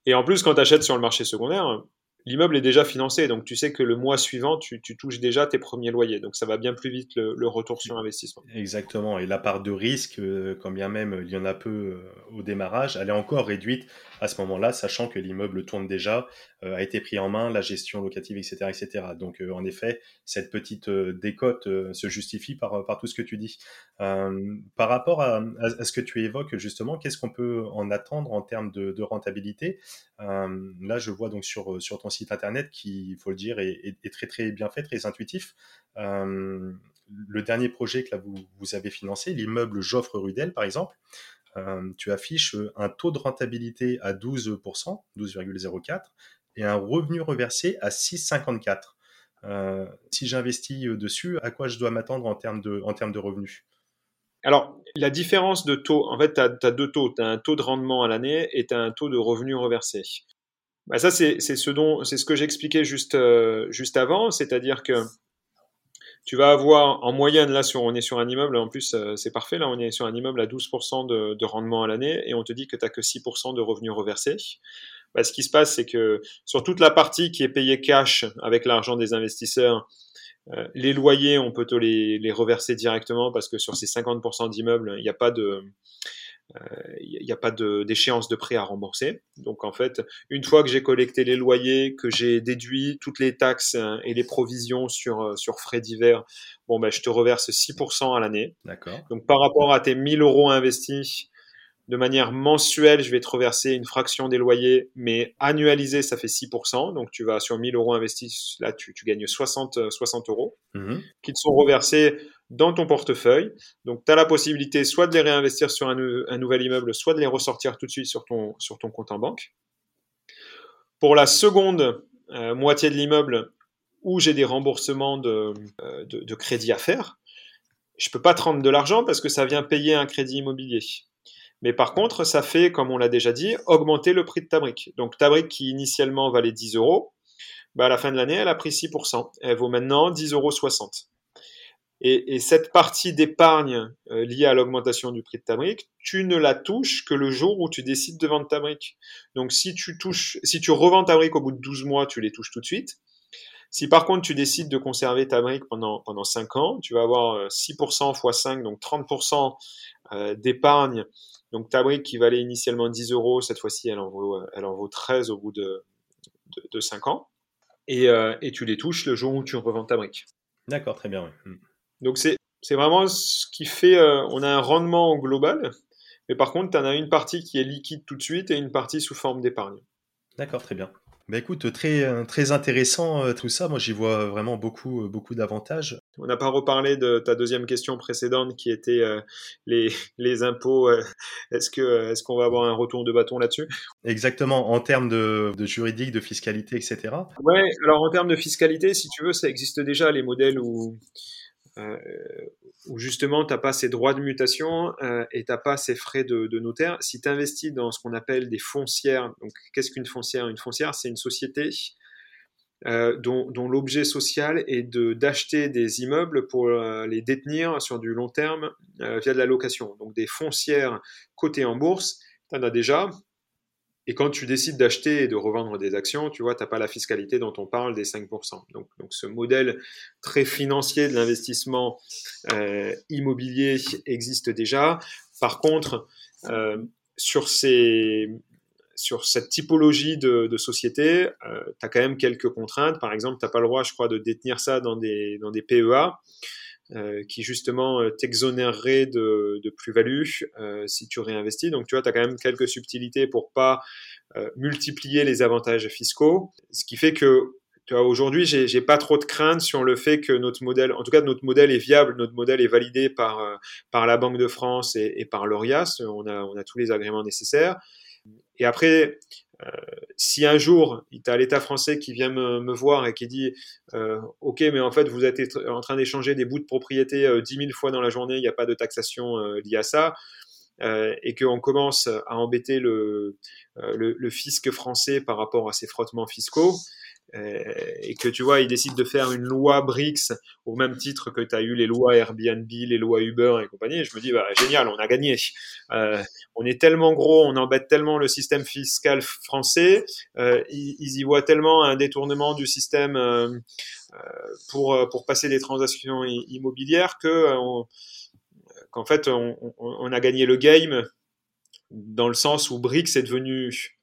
Et en plus, quand tu achètes sur le marché secondaire, l'immeuble est déjà financé, donc tu sais que le mois suivant, tu, touches déjà tes premiers loyers, donc ça va bien plus vite le, le retour sur investissement.
Exactement, et la part de risque, quand bien même il y en a peu au démarrage, elle est encore réduite à ce moment-là, sachant que l'immeuble tourne déjà, euh, a été pris en main, la gestion locative, etc. etc. Donc euh, en effet, cette petite euh, décote se justifie par, tout ce que tu dis. par rapport à, ce que tu évoques justement, qu'est-ce qu'on peut en attendre en termes de, rentabilité? Là, je vois donc sur, ton site internet qui, il faut le dire, est, très très bien fait, très intuitif le dernier projet que vous, vous avez financé, l'immeuble Joffre Rudel, par exemple, tu affiches euh, un taux de rentabilité à 12%, 12,04, et un revenu reversé à 6,54. Euh, si j'investis dessus, à quoi je dois m'attendre en termes de, revenus?
Alors, la différence de taux, en fait, tu as, deux taux. Tu as un taux de rendement à l'année et tu as un taux de revenu reversé. Bah, ça, c'est ce, ce que j'expliquais juste avant, c'est-à-dire que tu vas avoir en moyenne, là, on est sur un immeuble, en plus, euh, c'est parfait, là, on est sur un immeuble à 12% de, de, rendement à l'année et on te dit que tu n'as que 6% de revenus reversés. Bah, ce qui se passe, c'est que sur toute la partie qui est payée cash avec l'argent des investisseurs, euh, les loyers, on peut les, reverser directement parce que sur ces 50% d'immeubles, il n'y a pas de, il euh, n'y a pas d'échéance de, de, prêt à rembourser. Donc en fait, une fois que j'ai collecté les loyers, que j'ai déduit toutes les taxes hein, et les provisions sur, euh, sur frais divers, bon ben je te reverse 6% à l'année.
D'accord.
Donc par rapport à tes 1000 euros investis, de manière mensuelle, je vais te reverser une fraction des loyers, mais annualisé, ça fait 6%. Donc tu vas sur 1000 euros investis, là tu, tu gagnes 60, 60 euros, mmh. qui te sont reversés dans ton portefeuille. Donc, tu as la possibilité soit de les réinvestir sur un, un, nouvel immeuble, soit de les ressortir tout de suite sur ton, sur ton compte en banque. Pour la seconde euh, moitié de l'immeuble, où j'ai des remboursements de, euh, de, de, crédit à faire, je peux pas te rendre de l'argent parce que ça vient payer un crédit immobilier. Mais par contre, ça fait, comme on l'a déjà dit, augmenter le prix de ta brique. Donc ta brique qui initialement valait 10 euros, bah à la fin de l'année, elle a pris 6%. Elle vaut maintenant 10,60 euros. Et, et, cette partie d'épargne euh, liée à l'augmentation du prix de ta brique, tu ne la touches que le jour où tu décides de vendre ta brique. Donc si tu touches, si tu revends ta brique au bout de 12 mois, tu les touches tout de suite. Si par contre tu décides de conserver ta brique pendant, pendant 5 ans, tu vas avoir 6% x 5, donc 30% euh, d'épargne. Donc ta brique qui valait initialement 10 euros, cette fois-ci elle en vaut, elle en vaut 13 au bout de, de, de 5 ans. Et, euh, et, tu les touches le jour où tu revends ta brique.
D'accord, très bien. Oui. Hmm.
Donc c'est vraiment ce qui fait, euh, on a un rendement global, mais par contre, tu en as une partie qui est liquide tout de suite et une partie sous forme d'épargne.
D'accord, très bien. Bah écoute, très, très intéressant euh, tout ça. Moi, j'y vois vraiment beaucoup, euh, beaucoup d'avantages.
On n'a pas reparlé de ta deuxième question précédente qui était euh, les, les, impôts. est-ce que est-ce qu'on va avoir un retour de bâton là-dessus?
Exactement, en termes de, de, juridique, de fiscalité, etc.
Ouais, alors en termes de fiscalité, si tu veux, ça existe déjà les modèles où euh, où justement tu n'as pas ces droits de mutation euh, et tu n'as pas ces frais de, notaire. Si tu investis dans ce qu'on appelle des foncières, donc qu'est-ce qu'une foncière? Une foncière, c'est une société euh, dont, l'objet social est d'acheter des immeubles pour les détenir sur du long terme via de la location. Donc des foncières cotées en bourse, tu en as déjà, et quand tu décides d'acheter et de revendre des actions, tu vois, tu n'as pas la fiscalité dont on parle des 5%. Donc, donc ce modèle très financier de l'investissement euh, immobilier existe déjà. Par contre, euh, sur ces, sur cette typologie de, société, tu as quand même quelques contraintes. Par exemple, tu n'as pas le droit, je crois, de détenir ça dans des, dans des PEA. Euh, qui justement euh, t'exonérerait de, plus-value euh, si tu réinvestis. Donc tu vois, tu as quand même quelques subtilités pour pas multiplier les avantages fiscaux, ce qui fait que aujourd'hui, j'ai, j'ai pas trop de crainte sur le fait que notre modèle, en tout cas notre modèle est viable, notre modèle est validé par par la Banque de France et, et par l'ORIAS. On a on a tous les agréments nécessaires. Et après, si un jour, tu as l'État français qui vient me, voir et qui dit euh, Ok, mais en fait, vous êtes en train d'échanger des bouts de propriété euh, 10 000 fois dans la journée, il n'y a pas de taxation euh, liée à ça, euh, et qu'on commence à embêter le, fisc français par rapport à ces frottements fiscaux, et que tu vois, ils décident de faire une loi BRICS au même titre que tu as eu les lois Airbnb, les lois Uber et compagnie, je me dis, bah, génial, on a gagné. Euh, on est tellement gros, on embête tellement le système fiscal français, euh, ils, y voient tellement un détournement du système euh, euh pour, pour passer des transactions immobilières que qu'en fait, on, a gagné le game dans le sens où BRICS est devenu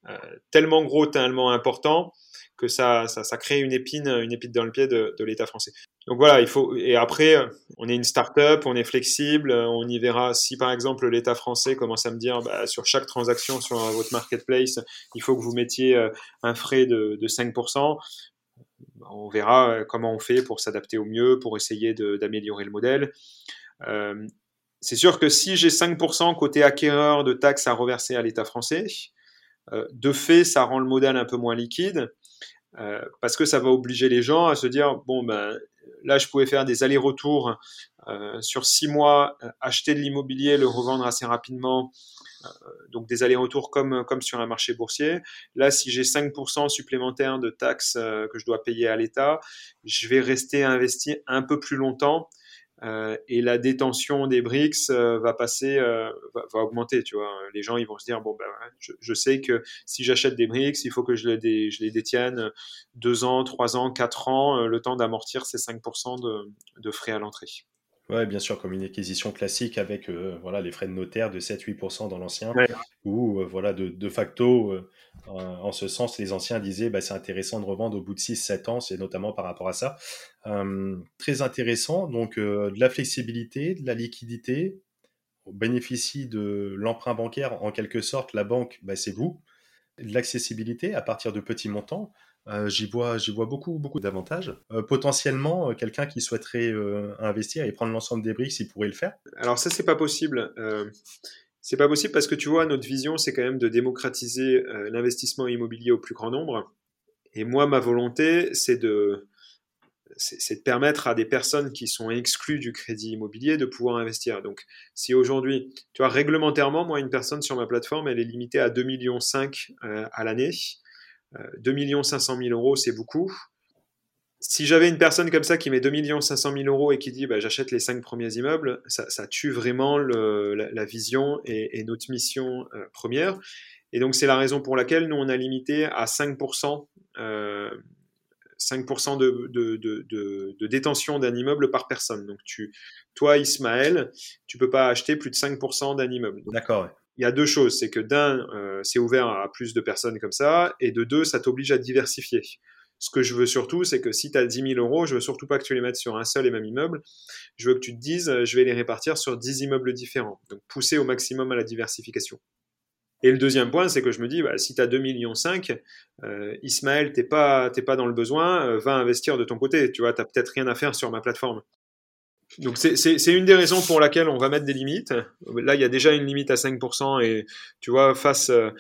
tellement gros, tellement important que ça, ça, crée une épine, une épine dans le pied de, l'État français. Donc voilà, il faut. Et après, on est une start-up, on est flexible, on y verra. Si par exemple l'État français commence à me dire, bah, sur chaque transaction sur votre marketplace, il faut que vous mettiez euh, un frais de, de 5%, on verra euh, comment on fait pour s'adapter au mieux, pour essayer d'améliorer le modèle. Euh, c'est sûr que si j'ai 5% côté acquéreur de taxes à reverser à l'État français, de fait, ça rend le modèle un peu moins liquide. Euh, parce que ça va obliger les gens à se dire bon ben là je pouvais faire des allers-retours euh, sur six mois, euh, acheter de l'immobilier, le revendre assez rapidement, euh, donc des allers-retours comme comme sur un marché boursier. Là, si j'ai 5% supplémentaires de taxes que je dois payer à l'État, je vais rester investi un peu plus longtemps euh, et la détention des BRICS euh, va passer, euh, va, va, augmenter. Tu vois, les gens ils vont se dire bon ben je, je sais que si j'achète des BRICS, il faut que je les, dé, je les détienne deux ans, trois ans, quatre ans, le temps d'amortir ces 5% de, de frais à l'entrée.
Ouais, bien sûr, comme une acquisition classique avec voilà, les frais de notaire de 7-8% dans l'ancien, ouais. ou euh, voilà, de, de facto, en ce sens, les anciens disaient bah, c'est intéressant de revendre au bout de 6-7 ans, c'est notamment par rapport à ça. très intéressant, donc de la flexibilité, de la liquidité, on bénéficie de l'emprunt bancaire, en quelque sorte, la banque, bah, c'est vous, l'accessibilité à partir de petits montants. Euh, j'y vois, beaucoup, beaucoup d'avantages. Euh, potentiellement, euh, quelqu'un qui souhaiterait euh, investir et prendre l'ensemble des briques, il pourrait le faire.
Alors ça, c'est pas possible. Euh, c'est pas possible parce que tu vois, notre vision, c'est quand même de démocratiser l'investissement immobilier au plus grand nombre. Et moi, ma volonté, c'est de, c'est de permettre à des personnes qui sont exclues du crédit immobilier de pouvoir investir. Donc, si aujourd'hui, tu vois, réglementairement, moi, une personne sur ma plateforme, elle est limitée à 2,5 millions euh, à l'année. 2 500 000 euros, c'est beaucoup. Si j'avais une personne comme ça qui met 2 500 000 euros et qui dit bah, j'achète les 5 premiers immeubles, ça, ça tue vraiment le, la, la, vision et, et notre mission euh, première. Et donc c'est la raison pour laquelle nous on a limité à 5%, euh, 5 de, de, de, de, détention d'un immeuble par personne. Donc tu, toi Ismaël, tu peux pas acheter plus de 5% d'un immeuble.
D'accord.
Il y a deux choses. C'est que d'un, euh, c'est ouvert à plus de personnes comme ça, et de deux, ça t'oblige à diversifier. Ce que je veux surtout, c'est que si tu as 10 000 euros, je veux surtout pas que tu les mettes sur un seul et même immeuble. Je veux que tu te dises, euh, je vais les répartir sur 10 immeubles différents. Donc, pousser au maximum à la diversification. Et le deuxième point, c'est que je me dis, bah, si tu as 2 millions, euh, Ismaël, t'es pas, t'es pas dans le besoin, euh, va investir de ton côté. Tu vois, t'as peut-être rien à faire sur ma plateforme. Donc c'est une des raisons pour laquelle on va mettre des limites. Là, il y a déjà une limite à 5% et tu vois, face euh,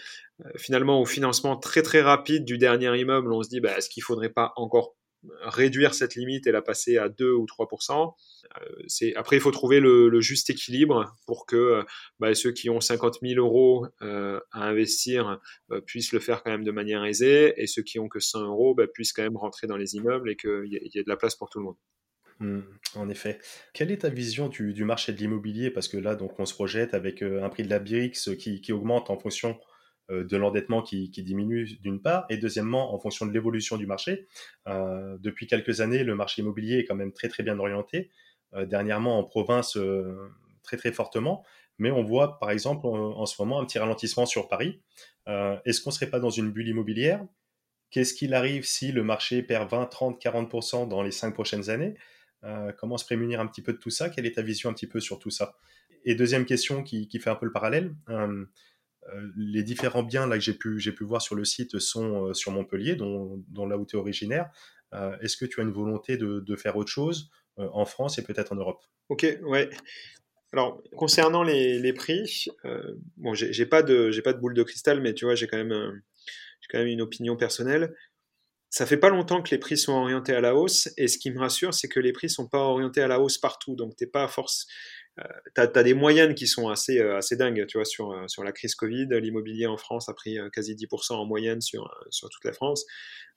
finalement au financement très très rapide du dernier immeuble, on se dit, bah, est-ce qu'il faudrait pas encore réduire cette limite et la passer à 2 ou 3%. Euh, après, il faut trouver le, juste équilibre pour que bah, ceux qui ont 50 000 euros euh, à investir euh, puissent le faire quand même de manière aisée et ceux qui ont que 100 euros bah, puissent quand même rentrer dans les immeubles et qu'il y ait de la place pour tout le monde.
Mmh, en effet. Quelle est ta vision du, marché de l'immobilier? Parce que là, donc, on se projette avec euh, un prix de la BRICS qui, qui augmente en fonction euh, de l'endettement qui, diminue d'une part, et deuxièmement, en fonction de l'évolution du marché. Euh, depuis quelques années, le marché immobilier est quand même très très bien orienté. Euh, dernièrement, en province, euh, très très fortement. mais on voit par exemple en, ce moment un petit ralentissement sur Paris. Est-ce qu'on ne serait pas dans une bulle immobilière? Qu'est-ce qu'il arrive si le marché perd 20, 30, 40% dans les cinq prochaines années? Comment se prémunir un petit peu de tout ça? Quelle est ta vision un petit peu sur tout ça? Et deuxième question qui, fait un peu le parallèle. les différents biens que j'ai pu, voir sur le site sont sur Montpellier, dont, là où tu es originaire. Est-ce que tu as une volonté de faire autre chose euh, en France et peut-être en Europe?
Ok, ouais. Alors, concernant les, prix, euh, bon, j'ai pas de boule de cristal, mais tu vois, euh, j'ai quand même une opinion personnelle. Ça fait pas longtemps que les prix sont orientés à la hausse, et ce qui me rassure, c'est que les prix sont pas orientés à la hausse partout. Donc, t'es pas à force. tu as, des moyennes qui sont assez, assez dingues, tu vois, sur, sur la crise Covid. L'immobilier en France a pris quasi 10% en moyenne sur, sur toute la France.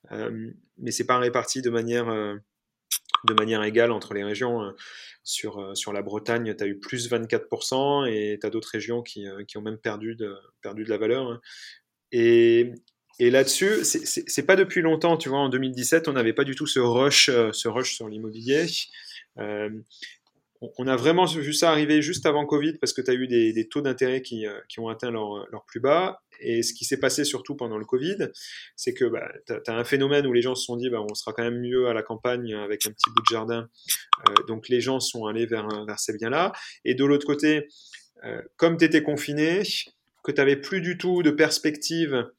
mais c'est pas réparti de manière de manière égale entre les régions. Euh, sur, euh, sur la Bretagne, tu as eu plus 24% et tu as d'autres régions qui, euh, qui, ont même perdu de, perdu de la valeur. Hein. Et, et là-dessus, c'est pas depuis longtemps, tu vois, en 2017, on n'avait pas du tout ce rush, ce rush sur l'immobilier on a vraiment vu ça arriver juste avant Covid parce que tu as eu des, taux d'intérêt qui, euh, ont atteint leur, plus bas. Et ce qui s'est passé surtout pendant le Covid, c'est que bah, tu as, un phénomène où les gens se sont dit bah, on sera quand même mieux à la campagne avec un petit bout de jardin. Euh, donc les gens sont allés vers, vers ces biens-là. Et de l'autre côté, euh, comme tu étais confiné, que tu n'avais plus du tout de perspective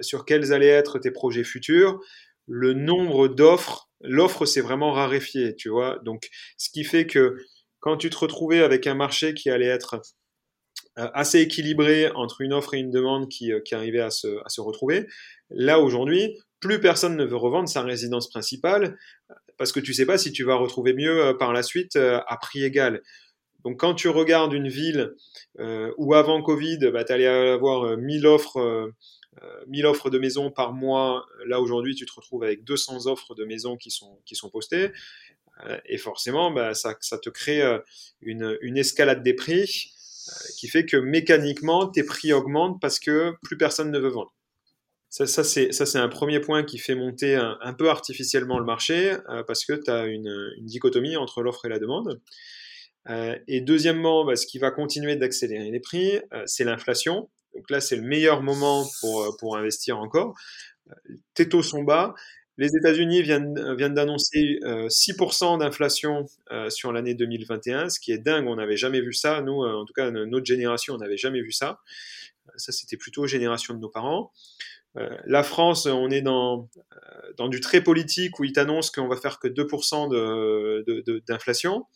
sur quels allaient être tes projets futurs, le nombre d'offres l'offre s'est vraiment raréfiée, tu vois. Donc, ce qui fait que quand tu te retrouvais avec un marché qui allait être euh, assez équilibré entre une offre et une demande qui, euh, arrivait à se, retrouver, là aujourd'hui, plus personne ne veut revendre sa résidence principale parce que tu sais pas si tu vas retrouver mieux euh, par la suite à prix égal. Donc quand tu regardes une ville où avant Covid, bah, tu allais avoir 1000 offres 1000 euh, offres de maisons par mois. Là, aujourd'hui, tu te retrouves avec 200 offres de maisons qui sont, qui sont postées. Euh, et forcément, bah, ça, ça, te crée euh, une, une, escalade des prix qui fait que mécaniquement, tes prix augmentent parce que plus personne ne veut vendre. Ça, ça c'est un premier point qui fait monter un, peu artificiellement le marché parce que tu as une, une, dichotomie entre l'offre et la demande. et deuxièmement, bah, ce qui va continuer d'accélérer les prix, c'est l'inflation. Donc là, c'est le meilleur moment pour, euh, pour investir encore. Tes taux sont bas. Les États-Unis viennent, viennent d'annoncer 6% euh, d'inflation euh, sur l'année 2021, ce qui est dingue. On n'avait jamais vu ça. Nous, en tout cas, notre génération, on n'avait jamais vu ça. Ça, c'était plutôt génération de nos parents. la France, on est dans, dans du très politique où ils t'annoncent qu'on va faire que 2% d'inflation,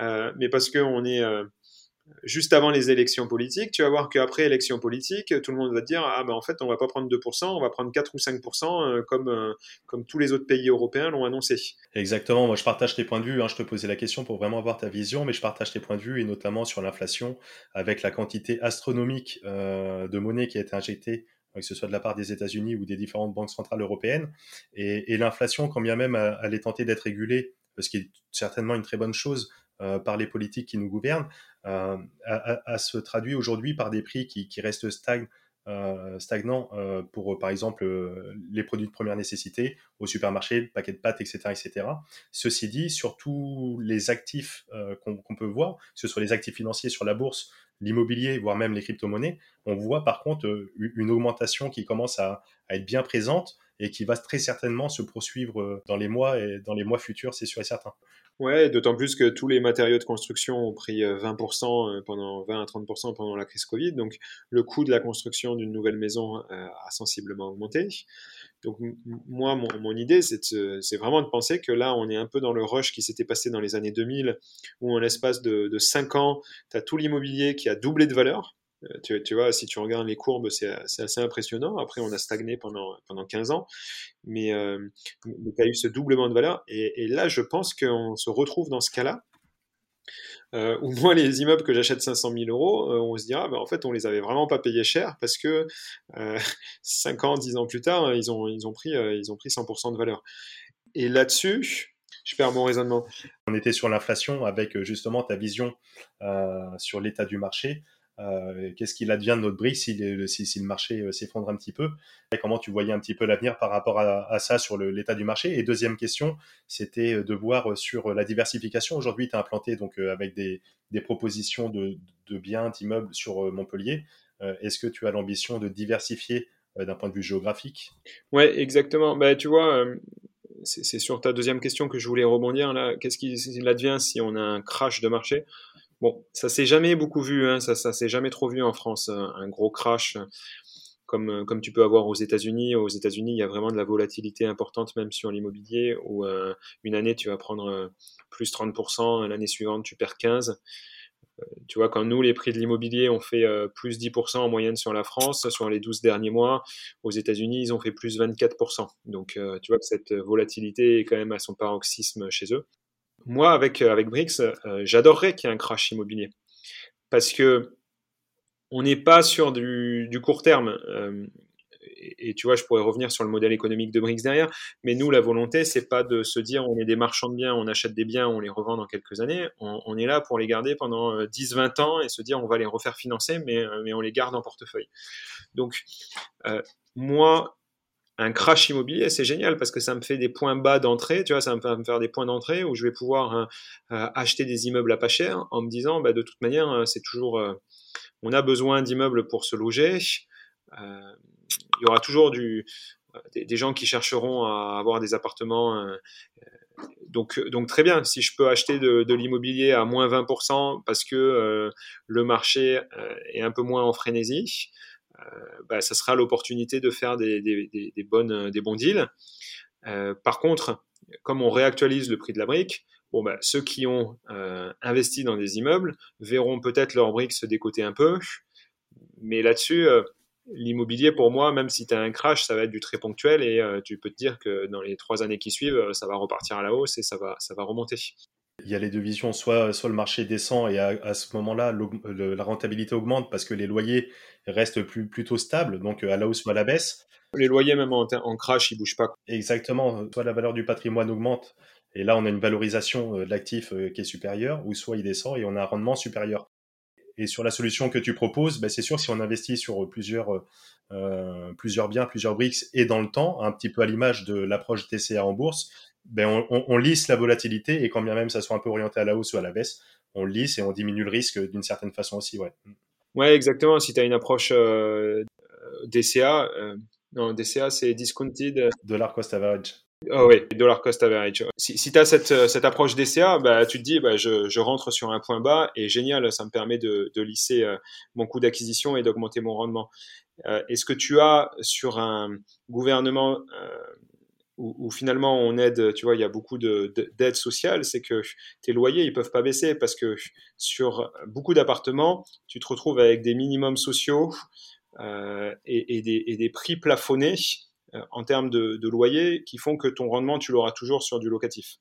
mais parce qu'on est juste avant les élections politiques, tu vas voir qu'après élection politique, tout le monde va te dire ah ben en fait on va pas prendre 2%, on va prendre 4 ou 5% euh, comme euh, comme tous les autres pays européens l'ont annoncé.
Exactement, moi je partage tes points de vue, hein. je te posais la question pour vraiment avoir ta vision, mais je partage tes points de vue et notamment sur l'inflation avec la quantité astronomique euh, de monnaie qui a été injectée que ce soit de la part des États-Unis ou des différentes banques centrales européennes. Et, l'inflation, quand bien même elle est tentée d'être régulée, ce qui est certainement une très bonne chose, par les politiques qui nous gouvernent, euh, a, se traduit aujourd'hui par des prix qui, restent euh, stagnants pour, par exemple, les produits de première nécessité au supermarché, le paquet de pâtes, etc., etc. Ceci dit, sur tous les actifs qu'on peut voir, que ce soit les actifs financiers sur la bourse, l'immobilier, voire même les crypto-monnaies, on voit par contre une augmentation qui commence à, à, être bien présente et qui va très certainement se poursuivre dans les mois et dans les mois futurs, c'est sûr et certain.
Ouais, d'autant plus que tous les matériaux de construction ont pris 20% euh, euh, pendant 20 à 30% pendant la crise Covid. Donc le coût de la construction d'une nouvelle maison euh, a sensiblement augmenté. Donc moi, mon, idée, c'est vraiment de penser que là, on est un peu dans le rush qui s'était passé dans les années 2000, où en l'espace de, de 5 ans, tu as tout l'immobilier qui a doublé de valeur. Tu, tu, vois, si tu regardes les courbes, c'est assez impressionnant. Après, on a stagné pendant, pendant 15 ans, mais euh, tu as eu ce doublement de valeur. Et, là, je pense qu'on se retrouve dans ce cas-là, euh, où moi, les immeubles que j'achète 500 000 euros, euh, on se dira, bah, en fait, on les avait vraiment pas payés cher parce que euh, 5 ans, 10 ans plus tard, ils ont, ils ont, pris, euh, ils ont pris 100% de valeur. Et là-dessus, je perds mon raisonnement.
On était sur l'inflation avec justement ta vision sur l'état du marché. Qu'est-ce qu'il advient de notre brique si, le marché s'effondre un petit peu? Et Comment tu voyais un petit peu l'avenir par rapport à, ça sur l'état du marché? Et deuxième question, c'était de voir sur la diversification. Aujourd'hui, tu es implanté donc, avec des, propositions de, biens, d'immeubles sur Montpellier. Est-ce que tu as l'ambition de diversifier d'un point de vue géographique?
Ouais, exactement. Bah, tu vois, c'est sur ta deuxième question que je voulais rebondir. Qu'est-ce qui advient si on a un crash de marché? Bon, ça s'est jamais beaucoup vu, hein, ça, s'est jamais trop vu en France, un, gros crash comme, comme tu peux avoir aux États-Unis. Aux États-Unis, il y a vraiment de la volatilité importante, même sur l'immobilier, où euh, une année tu vas prendre euh, plus 30%, l'année suivante tu perds 15% tu vois, quand nous, les prix de l'immobilier ont fait euh, plus 10% en moyenne sur la France, sur les 12 derniers mois, aux États-Unis, ils ont fait plus 24%. Donc, euh, tu vois que cette volatilité est quand même à son paroxysme chez eux. Moi, avec, euh, avec Brix, j'adorerais qu'il y ait un crash immobilier. Parce que on n'est pas sur du, du court terme et, tu vois, je pourrais revenir sur le modèle économique de Brix derrière, mais nous, la volonté, c'est pas de se dire on est des marchands de biens, on achète des biens, on les revend dans quelques années. On, est là pour les garder pendant 10-20 euh, ans et se dire on va les refaire financer, mais, euh, mais on les garde en portefeuille. Donc, euh, moi, un crash immobilier, c'est génial parce que ça me fait des points bas d'entrée, tu vois, ça me faire des points d'entrée où je vais pouvoir acheter des immeubles à pas cher en me disant, bah, de toute manière, c'est toujours, on a besoin d'immeubles pour se loger il y aura toujours des, gens qui chercheront à avoir des appartements. Euh, donc, donc très bien, si je peux acheter de, l'immobilier à moins 20% parce que euh, le marché euh, est un peu moins en frénésie, bah, ça sera l'opportunité de faire des, bonnes, des bons deals. par contre, comme on réactualise le prix de la brique, bah, ceux qui ont investi dans des immeubles verront peut-être leur brique se décoter un peu, mais là-dessus, l'immobilier, pour moi, même si tu as un crash, ça va être du très ponctuel et euh, tu peux te dire que dans les trois années qui suivent, euh, ça va repartir à la hausse et ça va remonter.
Il y a les deux visions, soit, soit le marché descend et à, ce moment-là, la rentabilité augmente parce que les loyers restent plus, plutôt stables, donc à la hausse ou à la baisse.
Les loyers, même en, en crash, ils bougent pas.
Exactement, soit la valeur du patrimoine augmente et là on a une valorisation euh, de l'actif qui est supérieure, ou soit il descend et on a un rendement supérieur. Et sur la solution que tu proposes, ben, c'est sûr, si on investit sur plusieurs, euh, plusieurs biens, plusieurs briques et dans le temps, un petit peu à l'image de l'approche TCA en bourse, ben on, lisse la volatilité et quand bien même ça soit un peu orienté à la hausse ou à la baisse, on lisse et on diminue le risque d'une certaine façon aussi. Ouais,
ouais exactement. Si tu as une approche euh, DCA, euh, non, DCA c'est discounted.
Dollar cost average.
Oh oui, dollar cost average. Si, si tu as cette, euh, cette, approche DCA, bah, tu te dis, bah, je, je, rentre sur un point bas et génial, ça me permet de, de lisser euh, mon coût d'acquisition et d'augmenter mon rendement. Euh, et ce que tu as sur un gouvernement euh, où, finalement on aide, tu vois, il y a beaucoup d'aides de, sociales, c'est que tes loyers, ils peuvent pas baisser parce que sur beaucoup d'appartements, tu te retrouves avec des minimums sociaux euh, et, des, prix plafonnés euh, en termes de, loyer qui font que ton rendement, tu l'auras toujours sur du locatif.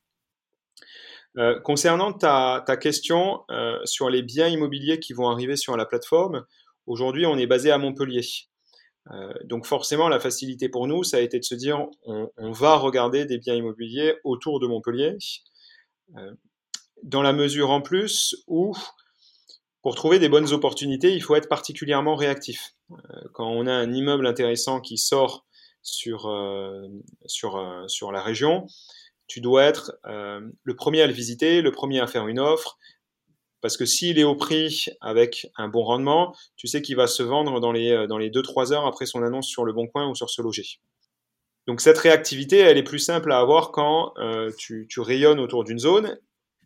Euh, concernant ta, question sur les biens immobiliers qui vont arriver sur la plateforme, aujourd'hui on est basé à Montpellier. Donc forcément la facilité pour nous, ça a été de se dire on, va regarder des biens immobiliers autour de Montpellier, dans la mesure en plus où pour trouver des bonnes opportunités, il faut être particulièrement réactif. quand on a un immeuble intéressant qui sort sur, euh, euh, la région, tu dois être euh, le premier à le visiter, le premier à faire une offre, parce que s'il est au prix avec un bon rendement, tu sais qu'il va se vendre dans les, dans les 2-3 heures après son annonce sur le bon coin ou sur ce loger. Donc cette réactivité, elle est plus simple à avoir quand tu, tu, rayonnes autour d'une zone.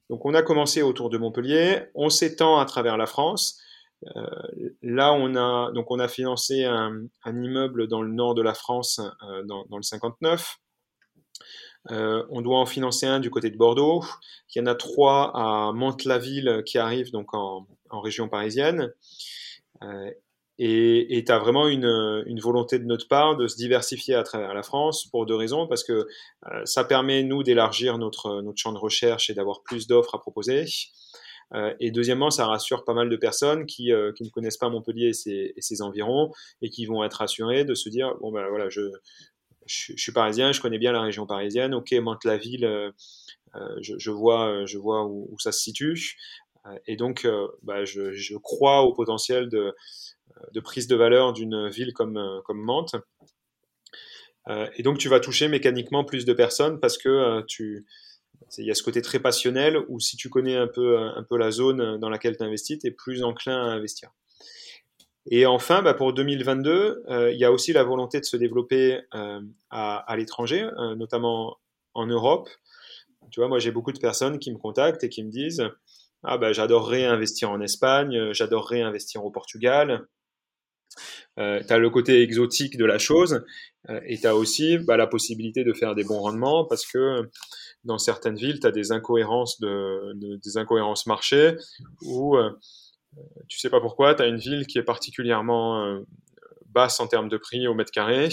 Donc on a commencé autour de Montpellier, on s'étend à travers la France, euh, là, on a, donc on a financé un, immeuble dans le nord de la France, euh, dans, le 59. Euh, on doit en financer un du côté de Bordeaux. Il y en a trois à Mantes-la-Ville qui arrivent donc en, région parisienne. et tu as vraiment une, volonté de notre part de se diversifier à travers la France pour deux raisons. Parce que ça permet, nous, d'élargir notre, notre champ de recherche et d'avoir plus d'offres à proposer. Euh, et deuxièmement, ça rassure pas mal de personnes qui, euh, qui ne connaissent pas Montpellier et ses, et ses, environs et qui vont être rassurées de se dire bon ben voilà, je, je, suis parisien, je connais bien la région parisienne. Ok, Mantes-la-Ville, euh, je, je, vois, je vois où, ça se situe. et donc, bah, je, crois au potentiel de, prise de valeur d'une ville comme, comme Mantes. et donc, tu vas toucher mécaniquement plus de personnes parce que il y a ce côté très passionnel où si tu connais un peu, un peu la zone dans laquelle tu investis, tu es plus enclin à investir. Et enfin, bah pour 2022, euh, il y a aussi la volonté de se développer euh, à, l'étranger, euh, notamment en Europe. Tu vois, moi j'ai beaucoup de personnes qui me contactent et qui me disent Ah bah j'adorerais investir en Espagne, j'adorerais investir au Portugal. Tu as le côté exotique de la chose et tu as aussi bah, la possibilité de faire des bons rendements parce que dans certaines villes, tu as des incohérences, de, de, des incohérences marché où tu sais pas pourquoi, tu as une ville qui est particulièrement euh, basse en termes de prix au mètre carré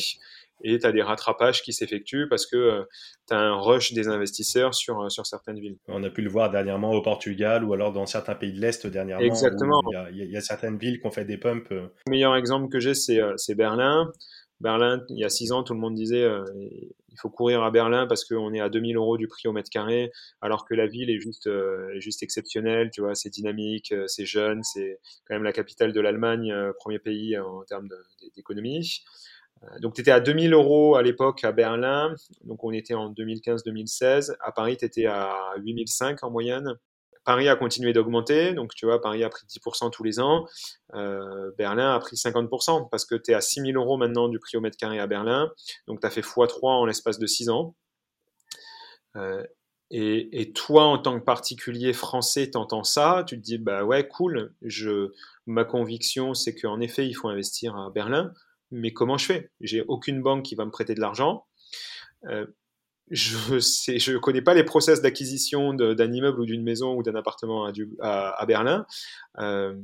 et tu as des rattrapages qui s'effectuent parce que euh, tu as un rush des investisseurs sur, euh, sur certaines villes.
On a pu le voir dernièrement au Portugal ou alors dans certains pays de l'Est dernièrement.
Exactement.
Il y, a certaines villes qui ont fait des pumps. Le
meilleur exemple que j'ai, c'est Berlin. Berlin, il y a six ans, tout le monde disait il faut courir à Berlin parce qu'on est à 2000 euros du prix au mètre carré, alors que la ville est juste, euh, juste exceptionnelle, tu vois, c'est dynamique, euh, c'est jeune, c'est quand même la capitale de l'Allemagne, euh, premier pays en termes d'économie. Donc, tu étais à 2000 euros à l'époque à Berlin. Donc, on était en 2015-2016. À Paris, tu étais à 8005 en moyenne. Paris a continué d'augmenter, donc tu vois, Paris a pris 10% tous les ans, euh, Berlin a pris 50%, parce que tu es à 6000 euros maintenant du prix au mètre carré à Berlin, donc tu as fait x3 en l'espace de 6 ans. Euh, et, et, toi, en tant que particulier français, t'entends ça, tu te dis, bah ouais, cool, je, ma conviction, c'est qu'en effet, il faut investir à Berlin, mais comment je fais? J'ai aucune banque qui va me prêter de l'argent. Euh, je sais, je connais pas les process d'acquisition d'un immeuble ou d'une maison ou d'un appartement à, Berlin. Euh,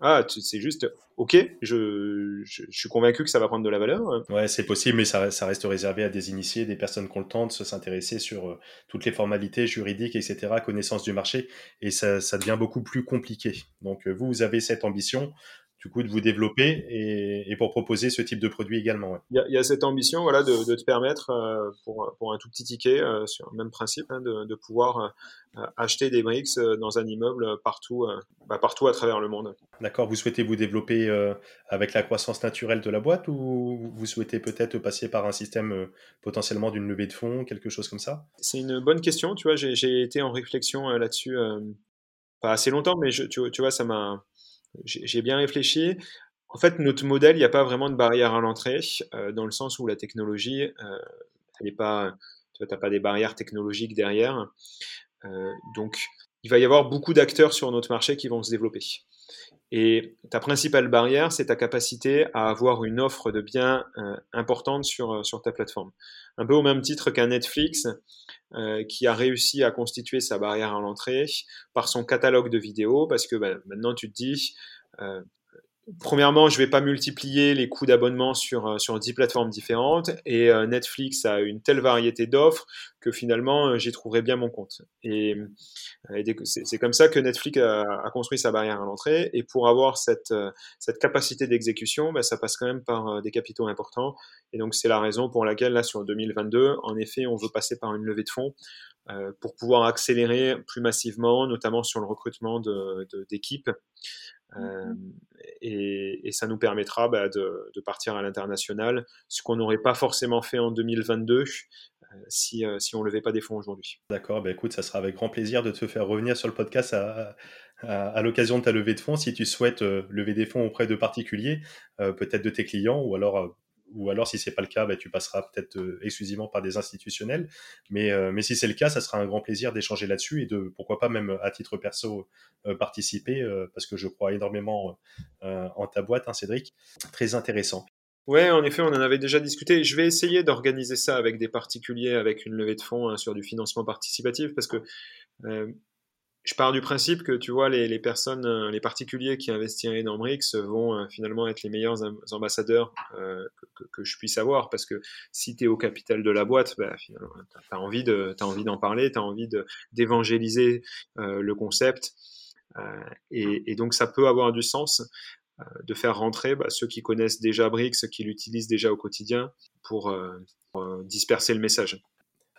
ah, c'est juste, ok, je, suis convaincu que ça va prendre de la valeur.
Ouais, c'est possible, mais ça, reste réservé à des initiés, des personnes de s'intéresser sur euh, toutes les formalités juridiques, etc., connaissance du marché, et ça, ça devient beaucoup plus compliqué. Donc, euh, vous, vous avez cette ambition du coup de vous développer et, et, pour proposer ce type de produit également.
Il, y a, y, a, cette ambition voilà, de, de te permettre, euh, pour, pour, un tout petit ticket, euh, sur le même principe, hein, de, de, pouvoir euh, acheter des briques dans un immeuble partout, bah, partout à travers le monde.
D'accord, vous souhaitez vous développer avec la croissance naturelle de la boîte ou vous souhaitez peut-être passer par un système potentiellement d'une levée de fonds, quelque chose comme ça?
C'est une bonne question, tu vois, j'ai été en réflexion là-dessus pas assez longtemps, mais je, tu, tu vois, ça m'a j'ai bien réfléchi. En fait, notre modèle, il n'y a pas vraiment de barrière à l'entrée, euh, dans le sens où la technologie, euh, pas, tu n'as pas des barrières technologiques derrière. Euh, donc, il va y avoir beaucoup d'acteurs sur notre marché qui vont se développer. Et ta principale barrière, c'est ta capacité à avoir une offre de biens importante sur, sur ta plateforme. Un peu au même titre qu'un Netflix qui a réussi à constituer sa barrière à l'entrée par son catalogue de vidéos, parce que bah, maintenant tu te dis, premièrement, je vais pas multiplier les coûts d'abonnement sur, euh, sur 10 plateformes différentes et euh, Netflix a une telle variété d'offres que finalement euh, j'y trouverai bien mon compte. Et, c'est comme ça que Netflix a, construit sa barrière à l'entrée et pour avoir cette, cette capacité d'exécution, bah, ça passe quand même par des capitaux importants et donc c'est la raison pour laquelle là sur 2022, en effet, on veut passer par une levée de fonds pour pouvoir accélérer plus massivement, notamment sur le recrutement d'équipes. Euh, et, ça nous permettra bah, de, partir à l'international, ce qu'on n'aurait pas forcément fait en 2022 euh, si, euh, si on ne levait pas des fonds aujourd'hui.
D'accord, bah écoute, ça sera avec grand plaisir de te faire revenir sur le podcast à, à, l'occasion de ta levée de fonds si tu souhaites lever des fonds auprès de particuliers, peut-être de tes clients ou alors ou alors si c'est pas le cas, bah, tu passeras peut-être euh, exclusivement par des institutionnels. Mais, euh, mais si c'est le cas, ça sera un grand plaisir d'échanger là-dessus et de pourquoi pas même à titre perso euh, participer parce que je crois énormément en ta boîte, hein, Cédric. Très intéressant.
Ouais, en effet, on en avait déjà discuté. Je vais essayer d'organiser ça avec des particuliers, avec une levée de fonds hein, sur du financement participatif, parce que je pars du principe que tu vois les, personnes, euh, les particuliers qui investiraient dans Brix vont euh, finalement être les meilleurs ambassadeurs euh, que, je puisse avoir parce que si tu es au capital de la boîte, bah, finalement, tu as, envie d'en parler, tu as envie d'évangéliser le concept et, donc ça peut avoir du sens de faire rentrer bah, ceux qui connaissent déjà Brix, ceux qui l'utilisent déjà au quotidien pour disperser le message.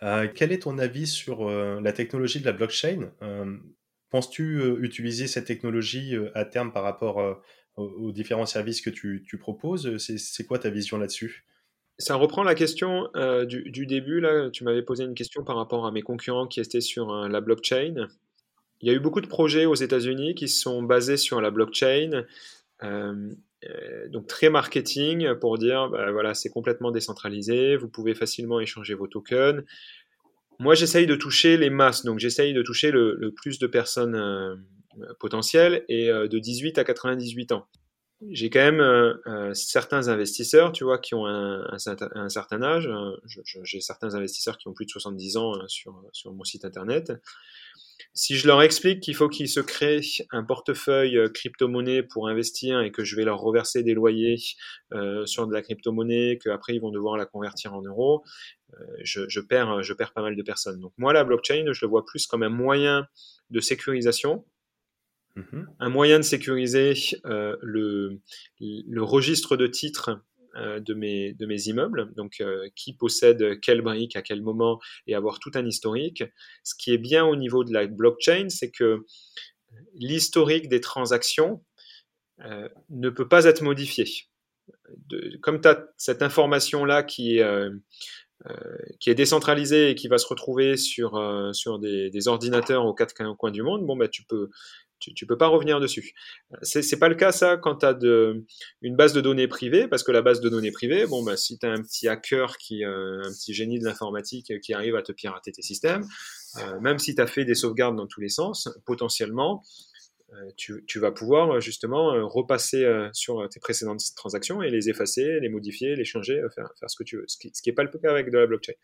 Quel est ton avis sur la technologie de la blockchain? Penses-tu utiliser cette technologie à terme par rapport aux, différents services que tu, proposes? C'est quoi ta vision là-dessus?
Ça reprend la question du, début. Là, tu m'avais posé une question par rapport à mes concurrents qui étaient sur la blockchain. Il y a eu beaucoup de projets aux États-Unis qui sont basés sur la blockchain. Euh, donc très marketing pour dire bah, voilà c'est complètement décentralisé, vous pouvez facilement échanger vos tokens. Moi j'essaye de toucher les masses, donc j'essaye de toucher le, plus de personnes euh, potentielles et euh, de 18 à 98 ans. J'ai quand même certains investisseurs, tu vois, qui ont un, certain âge. J'ai certains investisseurs qui ont plus de 70 ans sur, sur mon site internet. Si je leur explique qu'il faut qu'ils se créent un portefeuille euh, crypto-monnaie pour investir et que je vais leur reverser des loyers euh, sur de la crypto-monnaie, qu'après ils vont devoir la convertir en euros, euh, je, perds, je perds pas mal de personnes. Donc moi, la blockchain, je le vois plus comme un moyen de sécurisation, mm-hmm. un moyen de sécuriser le, le, registre de titres de, mes, de mes immeubles, donc euh, qui possède quelle brique à quel moment et avoir tout un historique. Ce qui est bien au niveau de la blockchain, c'est que l'historique des transactions euh, ne peut pas être modifié. comme tu as cette information-là qui est, qui est décentralisée et qui va se retrouver sur, sur des, des, ordinateurs aux quatre coins du monde, bon, bah, tu peux tu ne peux pas revenir dessus. C'est n'est pas le cas ça quand tu as une base de données privée, parce que la base de données privée, bon, bah, si tu as un petit hacker, qui, euh, un petit génie de l'informatique qui arrive à te pirater tes systèmes, euh, même si tu as fait des sauvegardes dans tous les sens, potentiellement, euh, tu, vas pouvoir justement repasser sur tes précédentes transactions et les effacer, les modifier, les changer, faire, faire ce que tu veux, ce qui n'est pas le cas avec de la blockchain.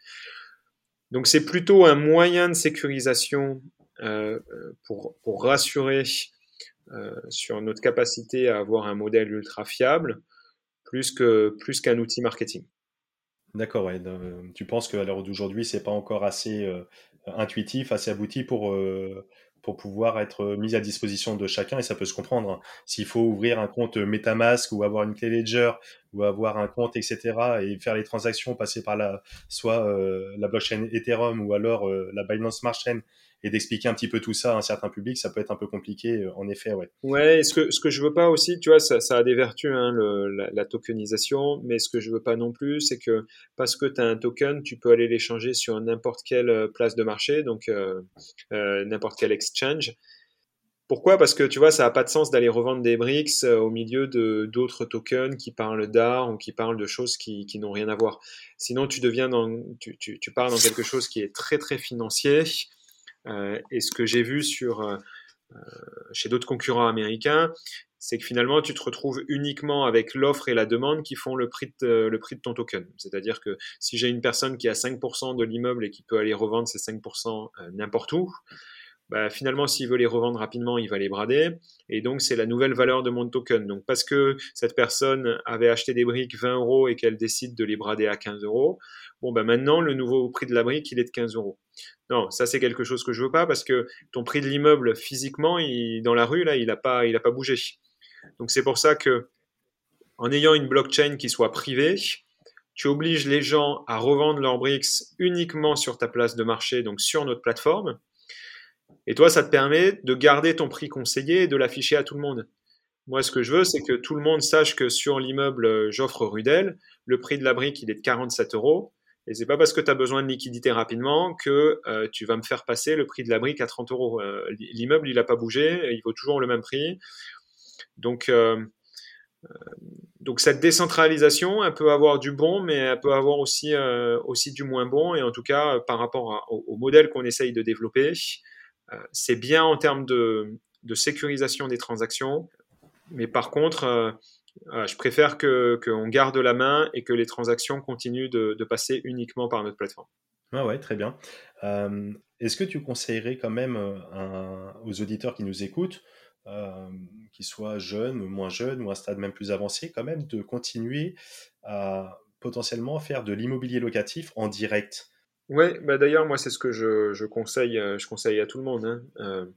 Donc c'est plutôt un moyen de sécurisation euh, pour, pour, rassurer euh, sur notre capacité à avoir un modèle ultra fiable, plus que plus qu'un outil marketing.
D'accord, ouais. tu penses qu'à l'heure d'aujourd'hui, c'est pas encore assez euh, intuitif, assez abouti pour, pour pouvoir être mis à disposition de chacun et ça peut se comprendre. Hein. S'il faut ouvrir un compte MetaMask ou avoir une clé Ledger ou avoir un compte, etc. et faire les transactions, passer par la, soit la blockchain Ethereum ou alors la Binance Smart Chain et d'expliquer un petit peu tout ça à un certain public, ça peut être un peu compliqué, euh, en effet, ouais.
Ouais, ce que, ce que je veux pas aussi, tu vois, ça, a des vertus, hein, la, tokenisation, mais ce que je veux pas non plus, c'est que parce que tu as un token, tu peux aller l'échanger sur n'importe quelle euh, place de marché, donc euh, n'importe quel exchange. Pourquoi? Parce que tu vois, ça n'a pas de sens d'aller revendre des bricks au milieu de d'autres tokens qui parlent d'art ou qui parlent de choses qui, qui n'ont rien à voir. Sinon, tu deviens dans, tu, tu, tu pars dans quelque chose qui est très très financier et ce que j'ai vu sur, euh, euh, chez d'autres concurrents américains, c'est que finalement, tu te retrouves uniquement avec l'offre et la demande qui font le prix de, le prix de ton token. C'est-à-dire que si j'ai une personne qui a 5% de l'immeuble et qui peut aller revendre ces 5% n'importe où, bah, finalement, s'il veut les revendre rapidement, il va les brader. Et donc, c'est la nouvelle valeur de mon token. Donc, parce que cette personne avait acheté des briques 20 euros et qu'elle décide de les brader à 15 euros, bon, bah, maintenant, le nouveau prix de la brique, il est de 15 euros. Non, ça c'est quelque chose que je veux pas parce que ton prix de l'immeuble physiquement, dans la rue là, il a pas, bougé. Donc c'est pour ça que en ayant une blockchain qui soit privée, tu obliges les gens à revendre leurs bricks uniquement sur ta place de marché, donc sur notre plateforme. Et toi, ça te permet de garder ton prix conseillé et de l'afficher à tout le monde. Moi, ce que je veux, c'est que tout le monde sache que sur l'immeuble J'offre Rudel, le prix de la brique, il est de 47 euros. Et c'est pas parce que tu as besoin de liquidité rapidement que euh, tu vas me faire passer le prix de la brique à 30 euros. Euh, l'immeuble, il n'a pas bougé, il vaut toujours le même prix. Donc, euh, donc cette décentralisation, elle peut avoir du bon, mais elle peut avoir aussi, aussi du moins bon. Et en tout cas, par rapport au, modèle qu'on essaye de développer, c'est bien en termes de, sécurisation des transactions. Mais par contre, je préfère qu'on garde la main et que les transactions continuent de, passer uniquement par notre plateforme.
Ah ouais, très bien. Euh, est-ce que tu conseillerais quand même euh, aux auditeurs qui nous écoutent, euh, qu'ils soient jeunes ou moins jeunes ou à un stade même plus avancé, quand même de continuer à potentiellement faire de l'immobilier locatif en direct?
Oui, bah d'ailleurs, moi, c'est ce que je, conseille, je conseille à tout le monde. Hein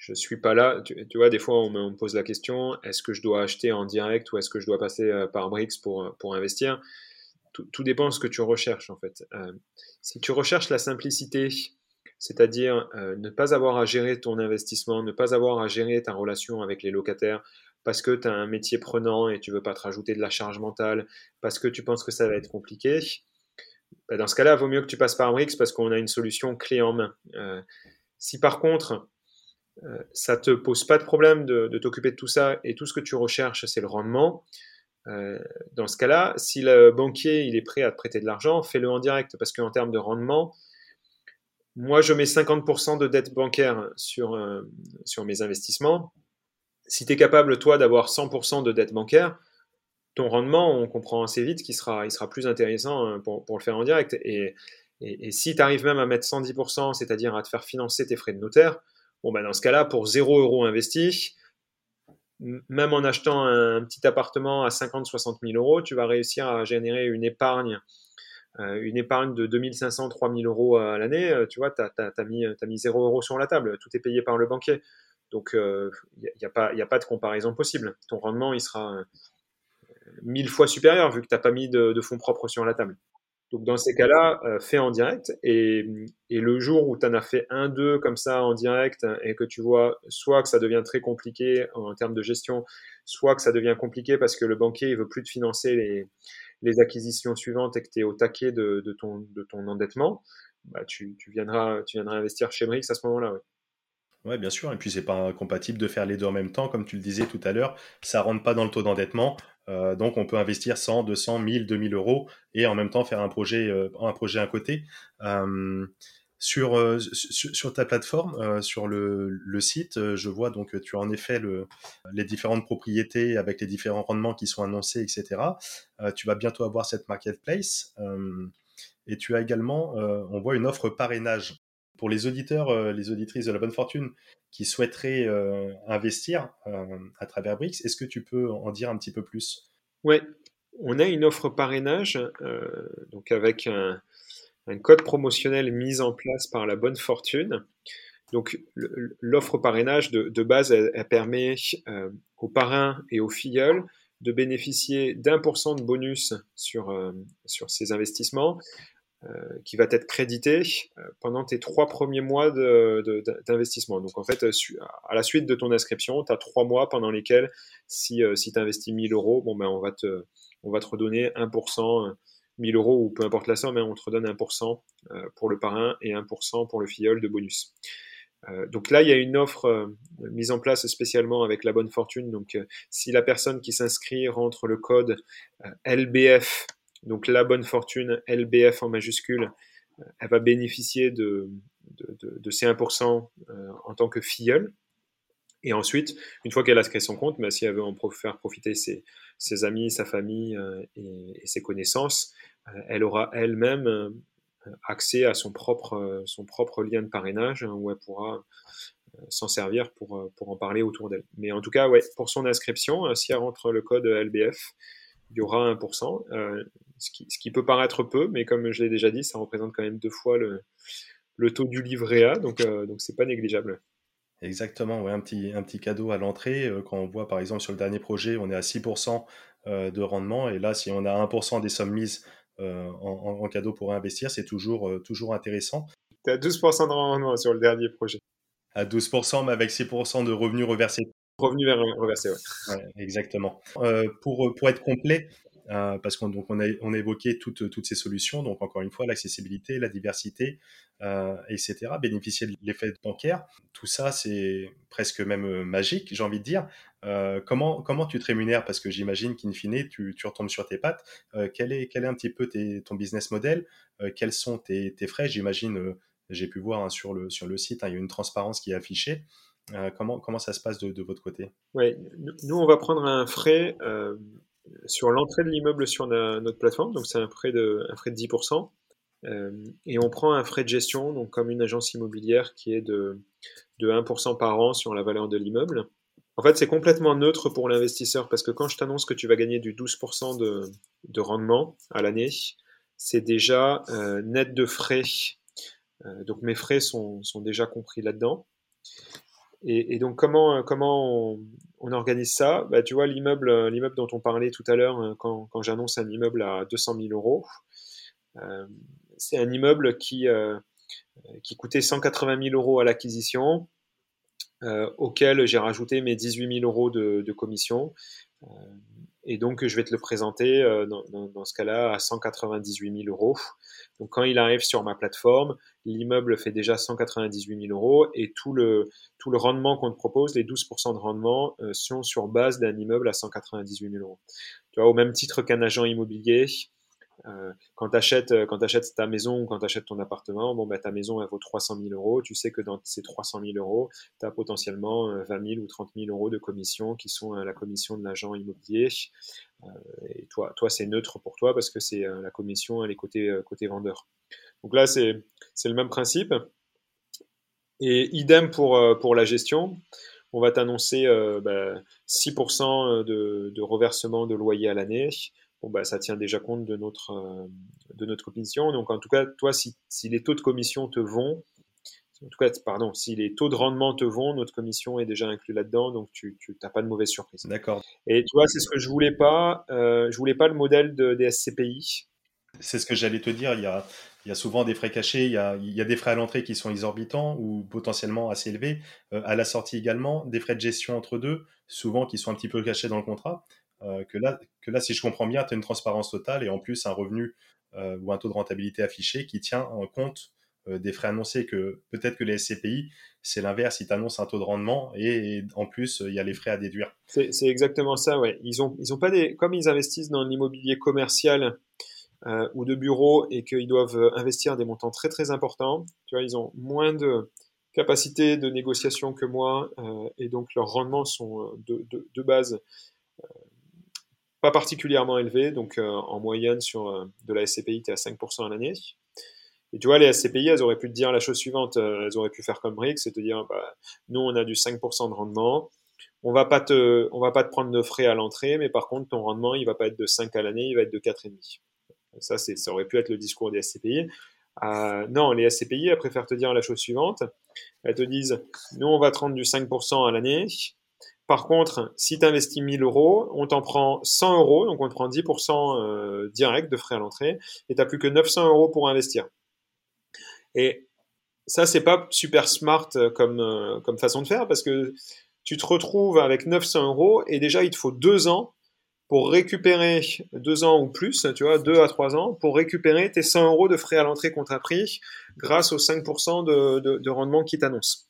je suis pas là. Tu, vois, des fois, on me, pose la question est-ce que je dois acheter en direct ou est-ce que je dois passer euh, par Brix pour, euh, pour investir? Tout, dépend de ce que tu recherches, en fait. Euh, si tu recherches la simplicité, c'est-à-dire ne pas avoir à gérer ton investissement, ne pas avoir à gérer ta relation avec les locataires, parce que tu as un métier prenant et tu veux pas te rajouter de la charge mentale, parce que tu penses que ça va être compliqué, bah, dans ce cas-là, vaut mieux que tu passes par Brix parce qu'on a une solution clé en main. Si par contre, ça te pose pas de problème de, t'occuper de tout ça et tout ce que tu recherches, c'est le rendement, euh, dans ce cas-là, si le banquier il est prêt à te prêter de l'argent, fais-le en direct parce qu'en termes de rendement, moi je mets 50% de dette bancaire sur, sur mes investissements si tu es capable, toi, d'avoir 100% de dette bancaire, ton rendement, on comprend assez vite qu'il sera, il sera plus intéressant euh, pour, le faire en direct. Et, et, si tu arrives même à mettre 110%, c'est-à-dire à te faire financer tes frais de notaire, bon, ben dans ce cas-là, pour 0 euros investi, même en achetant un petit appartement à 50-60 000 euros, tu vas réussir à générer une épargne, euh, une épargne de 2500-3000 euros à l'année. Euh, tu vois, tu as, mis, mis 0 euros sur la table, tout est payé par le banquier. Donc, il euh, n'y a, a, pas de comparaison possible. Ton rendement, il sera mille fois supérieur vu que tu n'as pas mis de, fonds propres sur la table. Donc, dans ces cas-là, euh, fais en direct. Et, le jour où tu en as fait un, deux comme ça en direct et que tu vois soit que ça devient très compliqué en termes de gestion, soit que ça devient compliqué parce que le banquier ne veut plus te financer les, acquisitions suivantes et que tu es au taquet de, ton, de ton endettement, bah, tu, viendras, tu viendras investir chez Brix à ce moment-là.
Oui, bien sûr. Et puis, c'est pas incompatible de faire les deux en même temps. Comme tu le disais tout à l'heure, ça rentre pas dans le taux d'endettement. Euh, donc, on peut investir 100, 200, 1000, 2000 euros et en même temps faire un projet, euh, un projet à côté. Euh, sur, sur, ta plateforme, sur le, le, site, je vois donc que tu as en effet le, les différentes propriétés avec les différents rendements qui sont annoncés, etc. tu vas bientôt avoir cette marketplace. et tu as également, on voit une offre parrainage pour les auditeurs, euh, les auditrices de la bonne fortune qui souhaiteraient euh, investir euh, à travers Brix, est-ce que tu peux en dire un petit peu plus?
Oui, on a une offre parrainage, donc avec un, code promotionnel mis en place par la bonne fortune. Donc l'offre parrainage de, base, permet aux parrains et aux filleuls de bénéficier d'un pour cent de bonus sur, sur ces investissements, qui va être crédité euh, pendant tes trois premiers mois d'investissement. Donc en fait, euh, à la suite de ton inscription, tu as trois mois pendant lesquels, si, si tu investis 1000 euros, ben, on, va te, on va te redonner 1%, 1000 euros ou peu importe la somme, hein, on te redonne 1% pour le parrain et 1% pour le filleul de bonus. donc là, il y a une offre mise en place spécialement avec la bonne fortune. Donc si la personne qui s'inscrit rentre le code LBF donc la bonne fortune, LBF en majuscule, euh, elle va bénéficier de, ces 1% euh, en tant que filleule. Et ensuite, une fois qu'elle a créé son compte, mais si elle veut en faire profiter ses, amis, sa famille euh, et, ses connaissances, elle aura elle-même accès à son propre, lien de parrainage hein, où elle pourra s'en servir pour, en parler autour d'elle. Mais en tout cas, pour son inscription, si elle rentre le code LBF, il y aura 1%, euh, ce, qui, peut paraître peu, mais comme je l'ai déjà dit, ça représente quand même deux fois le, le taux du livret A, donc euh, donc c'est pas négligeable.
Exactement, ouais, un, petit, un petit cadeau à l'entrée. Euh, quand on voit par exemple sur le dernier projet, on est à 6% de rendement, et là, si on a 1% des sommes mises en, cadeau pour investir, c'est toujours, toujours intéressant.
Tu as 12% de rendement sur le dernier projet.
À 12%, mais avec 6% de revenus reversés
Revenu vers reversé,
ouais. exactement. Euh, pour, pour être complet, euh, parce qu'on on a, on évoqué toutes, toutes ces solutions, donc encore une fois, l'accessibilité, la diversité, euh, etc., bénéficier de l'effet bancaire, tout ça, c'est presque même magique, j'ai envie de dire. comment, comment tu te rémunères? Parce que j'imagine qu'in fine, tu, tu, retombes sur tes pattes. quel, est, quel est un petit peu ton business model? Quels sont tes, frais? J'imagine, j'ai pu voir hein, sur, le, sur le site, hein, il y a une transparence qui est affichée. Euh, comment, comment ça se passe de, votre côté?
Oui, nous, on va prendre un frais euh, sur l'entrée de l'immeuble sur notre plateforme, donc c'est un, frais de, un frais de 10%. Euh, et on prend un frais de gestion, donc comme une agence immobilière qui est de, de 1% par an sur la valeur de l'immeuble. En fait, c'est complètement neutre pour l'investisseur parce que quand je t'annonce que tu vas gagner du 12% de, de, rendement à l'année, c'est déjà net de frais. donc mes frais sont déjà compris là-dedans. Et, donc comment euh, comment on, organise ça? Bah, Tu vois l'immeuble euh, l'immeuble dont on parlait tout à l'heure euh, quand, quand j'annonce un immeuble à 200 000 euros, c'est un immeuble qui qui coûtait 180 000 euros à l'acquisition, auquel j'ai rajouté mes 18 000 euros de, de commission. Et donc, je vais te le présenter euh, dans, dans, dans, ce cas-là à 198 000 euros. Donc, quand il arrive sur ma plateforme, l'immeuble fait déjà 198 000 euros et tout le, tout le rendement qu'on te propose, les 12% de rendement, euh, sont sur base d'un immeuble à 198 000 euros. Tu vois, au même titre qu'un agent immobilier, euh, quand tu achètes, euh, ta maison ou quand tu achètes ton appartement, bah, ta maison vaut 300 000 euros. Tu sais que dans ces 300 000 euros, tu as potentiellement 20 euh, 000 ou 30 000 euros de commission qui sont la commission de l'agent immobilier. toi, c'est neutre pour toi parce que c'est la commission, est côté, vendeur. Donc là, c'est le même principe. Et idem pour, pour la gestion. On va t'annoncer bah, 6% de, de reversement de loyer à l'année bon, bah, ça tient déjà compte de notre, euh, de notre commission. Donc, en tout cas, toi, si, si, les taux de commission te vont, en tout cas, pardon, si les taux de rendement te vont, notre commission est déjà inclus là-dedans, donc tu n'as pas de mauvaise surprise.
D'accord.
Et tu vois, c'est ce que je voulais pas. Euh, je voulais pas le modèle de, des SCPI.
C'est ce que j'allais te dire. Il y, a, il y a souvent des frais cachés, il y a, il y a des frais à l'entrée qui sont exorbitants ou potentiellement assez élevés. Euh, à la sortie également, des frais de gestion entre deux, souvent qui sont un petit peu cachés dans le contrat. Euh, que, là, que là, si je comprends bien, tu as une transparence totale et en plus un revenu euh, ou un taux de rentabilité affiché qui tient en compte euh, des frais annoncés que peut-être que les SCPI, c'est l'inverse, ils t'annoncent un taux de rendement et, en plus, il y a les frais à déduire.
C'est exactement ça, ouais. Ils ont, ils ont comme ils investissent dans l'immobilier commercial ou de bureaux et qu'ils doivent investir des montants très très importants, tu vois, ils ont moins de capacité de négociation que moi et donc leurs rendements sont de base pas particulièrement élevé, donc euh, en moyenne sur euh, de la SCPI, tu es à 5% à l'année. Et tu vois, les SCPI, elles auraient pu te dire la chose suivante, euh, elles auraient pu faire comme Brick, c'est te dire, bah, nous, on a du 5% de rendement, on va pas te, on va pas te prendre de frais à l'entrée, mais par contre, ton rendement, il va pas être de 5 à l'année, il va être de 4,5. Ça, c'est, ça aurait pu être le discours des SCPI. Euh, non, les SCPI, elles préfèrent te dire la chose suivante. Elles te disent, nous, on va te rendre du 5% à l'année, par contre, si tu investis 1000 euros, on t'en prend 100 euros, donc on te prend 10% euh, direct de frais à l'entrée, et tu n'as plus que 900 euros pour investir. Et ça, c'est pas super smart euh, comme, euh, comme façon de faire, parce que tu te retrouves avec 900 euros, et déjà, il te faut deux ans pour récupérer, deux ans ou plus, tu vois, deux à trois ans, pour récupérer tes 100 euros de frais à l'entrée qu'on t'a pris grâce aux 5% de, de, de rendement qui t'annonce.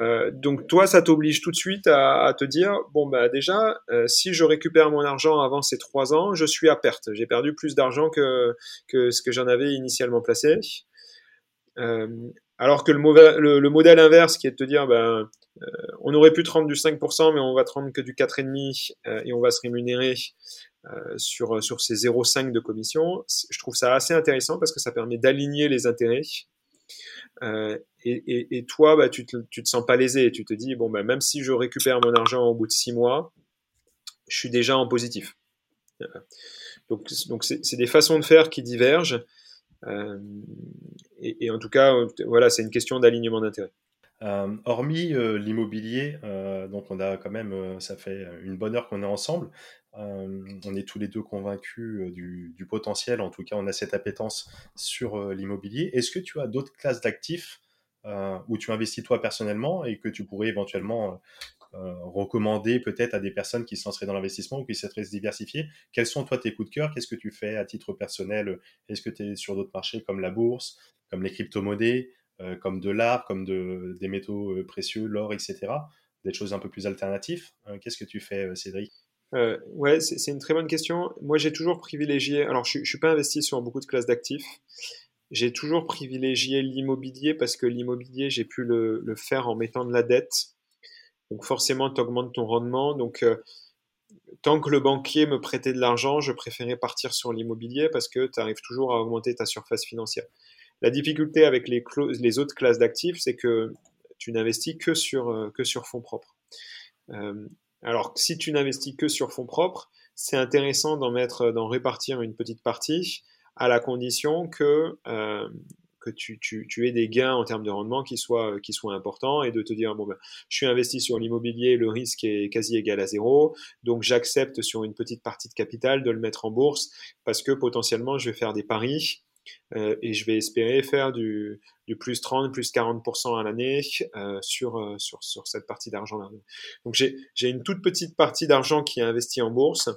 Euh, donc toi, ça t'oblige tout de suite à, te dire bon bah déjà, euh, si je récupère mon argent avant ces trois ans, je suis à perte. J'ai perdu plus d'argent que ce que j'en avais initialement placé. Euh, alors que le, le, modèle inverse, qui est de te dire ben on aurait pu te rendre du 5%, mais on va te rendre que du 4,5 et on va se rémunérer sur sur ces 0,5% de commission. Je trouve ça assez intéressant parce que ça permet d'aligner les intérêts. Euh, et, toi, bah, tu, te, te sens pas lésé. Tu te dis, bon, bah, même si je récupère mon argent au bout de six mois, je suis déjà en positif. Euh, donc, c'est des façons de faire qui divergent. Euh, et, en tout cas, voilà, c'est une question d'alignement d'intérêt.
hormis l'immobilier, donc on a quand même, ça fait une bonne heure qu'on est ensemble. Euh, on est tous les deux convaincus euh, du, potentiel, en tout cas on a cette appétence sur euh, l'immobilier. Est-ce que tu as d'autres classes d'actifs où tu investis toi personnellement et que tu pourrais éventuellement recommander peut-être à des personnes qui se lanceraient dans l'investissement ou qui souhaiteraient se diversifier? Quels sont toi tes coups de cœur? Qu'est-ce que tu fais à titre personnel? Est-ce que tu es sur d'autres marchés comme la bourse, comme les crypto-monnaies, comme de l'art, comme de, des métaux précieux, l'or, etc. Des choses un peu plus alternatives. Qu'est-ce que tu fais, Cédric?
Euh, ouais, c'est une très bonne question. Moi, j'ai toujours privilégié. Alors, je, ne suis pas investi sur beaucoup de classes d'actifs. J'ai toujours privilégié l'immobilier parce que l'immobilier, j'ai pu le, faire en mettant de la dette. Donc, forcément, tu augmentes ton rendement. Donc, euh, tant que le banquier me prêtait de l'argent, je préférais partir sur l'immobilier parce que tu arrives toujours à augmenter ta surface financière. La difficulté avec les, autres classes d'actifs, c'est que tu n'investis que sur, euh, que sur fonds propres. Euh, alors, si tu n'investis que sur fonds propres, c'est intéressant d'en mettre, d'en répartir une petite partie, à la condition que euh, tu, aies des gains en termes de rendement qui soient, qui soient importants et de te dire, bon, ben, je suis investi sur l'immobilier, le risque est quasi égal à zéro, donc j'accepte sur une petite partie de capital de le mettre en bourse parce que potentiellement je vais faire des paris et je vais espérer faire du, plus 30, plus 40% à l'année sur, sur, sur, cette partie d'argent-là. Donc j'ai une toute petite partie d'argent qui est investie en bourse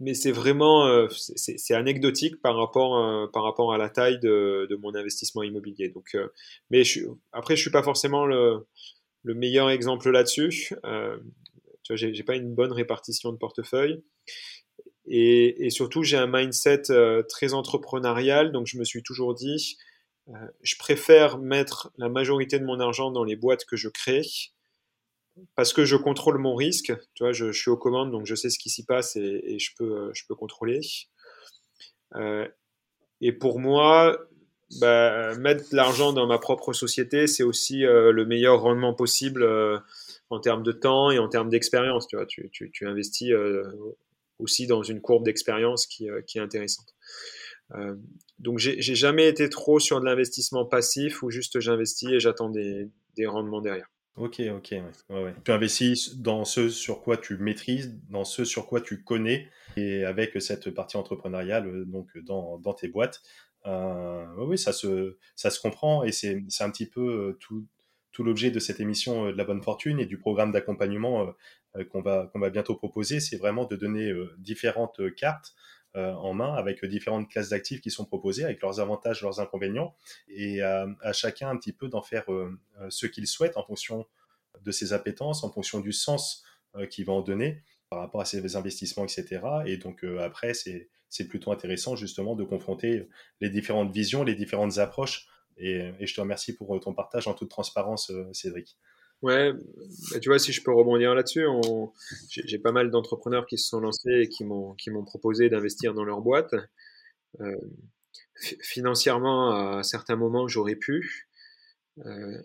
mais c'est vraiment euh, c'est anecdotique par rapport euh, par rapport à la taille de, de mon investissement immobilier. Donc, euh, mais je, après, je suis pas forcément le, le meilleur exemple là-dessus. Euh, tu vois, j'ai pas une bonne répartition de portefeuille. Et, surtout, j'ai un mindset très entrepreneurial, donc je me suis toujours dit, je préfère mettre la majorité de mon argent dans les boîtes que je crée parce que je contrôle mon risque. Tu vois, je, suis aux commandes, donc je sais ce qui s'y passe et, je, peux, je peux contrôler. Euh, et pour moi, bah, mettre de l'argent dans ma propre société, c'est aussi euh, le meilleur rendement possible euh, en termes de temps et en termes d'expérience. Tu vois, tu investis aussi dans une courbe d'expérience qui, qui, est intéressante. donc, j'ai jamais été trop sur de l'investissement passif où juste j'investis et j'attends des, des rendements derrière.
Ok, ok, Tu investis dans ce sur quoi tu maîtrises, dans ce sur quoi tu connais, et avec cette partie entrepreneuriale, euh, donc dans, dans tes boîtes. Euh, oui, ça se, ça se comprend, et c'est un petit peu euh, tout, tout l'objet de cette émission de la bonne fortune et du programme d'accompagnement qu'on va, qu'on va bientôt proposer. C'est vraiment de donner différentes cartes euh, en main avec différentes classes d'actifs qui sont proposées, avec leurs avantages, leurs inconvénients, et à, chacun un petit peu d'en faire euh, euh, ce qu'il souhaite en fonction de ses appétences, en fonction du sens qu'il va en donner par rapport à ses investissements, etc. Et donc après, c'est plutôt intéressant justement de confronter les différentes visions, les différentes approches. Et je te remercie pour ton partage en toute transparence, Cédric.
Ouais, bah, tu vois, si je peux rebondir là-dessus, j'ai pas mal d'entrepreneurs qui se sont lancés et qui m'ont proposé d'investir dans leur boîte. Euh, financièrement, à certains moments, j'aurais pu. Euh,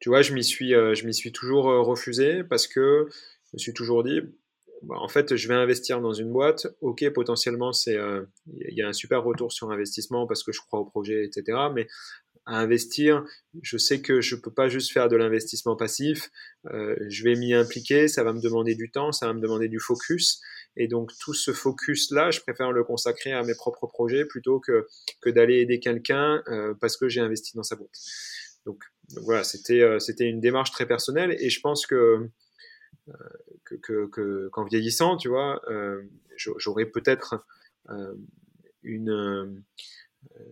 tu vois, je m'y suis, euh, suis toujours refusé parce que je me suis toujours dit, bah, en fait, je vais investir dans une boîte. Ok, potentiellement, il y a un super retour sur investissement parce que je crois au projet, etc. Mais à investir, je sais que je peux pas juste faire de l'investissement passif. Euh, je vais m'y impliquer, ça va me demander du temps, ça va me demander du focus. Et donc tout ce focus-là, je préfère le consacrer à mes propres projets plutôt que, que d'aller aider quelqu'un euh, parce que j'ai investi dans sa boîte. Donc, voilà, c'était euh, c'était une démarche très personnelle et je pense que euh, que, que, qu'en vieillissant, tu vois, euh, j'aurais peut-être une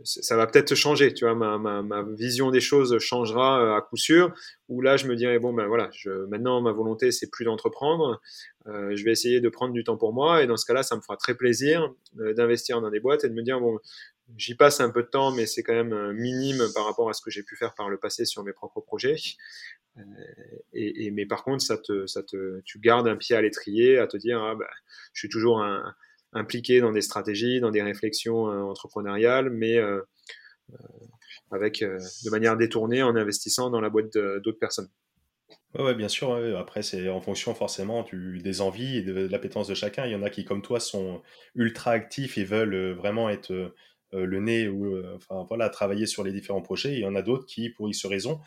ça va peut-être changer, tu vois, ma, vision des choses changera euh, à coup sûr, où là je me dirais, bon ben voilà, maintenant ma volonté c'est plus d'entreprendre, euh, je vais essayer de prendre du temps pour moi, et dans ce cas-là ça me fera très plaisir euh, d'investir dans des boîtes et de me dire, bon, j'y passe un peu de temps, mais c'est quand même minime par rapport à ce que j'ai pu faire par le passé sur mes propres projets. Et, et, mais par contre, ça te, ça te, tu gardes un pied à l'étrier à te dire, ah, ben, je suis toujours un, impliqué dans des stratégies, dans des réflexions euh, entrepreneuriales, mais euh, euh, avec de manière détournée en investissant dans la boîte d'autres personnes.
Oui, bien sûr. Après, c'est en fonction forcément des envies et de, l'appétence de chacun. Il y en a qui, comme toi, sont ultra actifs et veulent vraiment être le nez ou enfin voilà travailler sur les différents projets. il y en a d'autres qui, pour X raisons,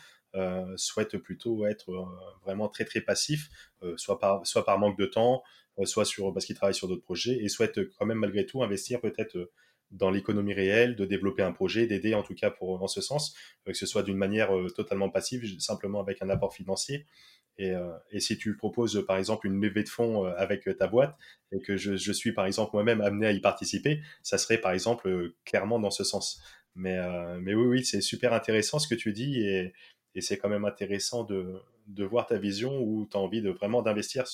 souhaitent plutôt être vraiment très très passifs, soit par manque de temps, soit sur, parce qu'ils travaillent sur d'autres projets et souhaitent quand même malgré tout investir peut-être euh, dans l'économie réelle, de développer un projet, d'aider en tout cas pour, en ce sens, euh, que ce soit d'une manière totalement passive, simplement avec un apport financier. Et, et, si tu proposes par exemple une levée de fonds avec ta boîte et que je, suis par exemple moi-même amené à y participer, ça serait par exemple clairement dans ce sens. Mais, oui, oui, c'est super intéressant ce que tu dis et, et c'est quand même intéressant de, de voir ta vision où tu as envie de vraiment d'investir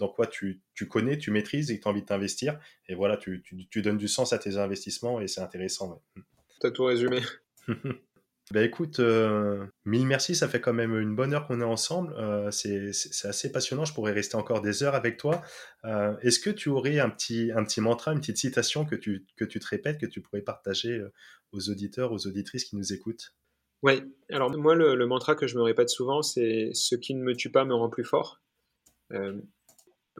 dans quoi tu, tu, connais, tu maîtrises et que tu as envie d'investir. Et voilà, tu, tu, tu, donnes du sens à tes investissements et c'est intéressant. Ouais.
Tu as tout résumé.
Ben écoute, euh, mille merci, ça fait quand même une bonne heure qu'on est ensemble. Euh, c'est assez passionnant, je pourrais rester encore des heures avec toi. Euh, Est-ce que tu aurais un petit, un petit mantra, une petite citation que tu, que tu te répètes, que tu pourrais partager euh, aux auditeurs, aux auditrices qui nous écoutent?
Oui, alors moi le, le, mantra que je me répète souvent, c'est ce qui ne me tue pas me rend plus fort.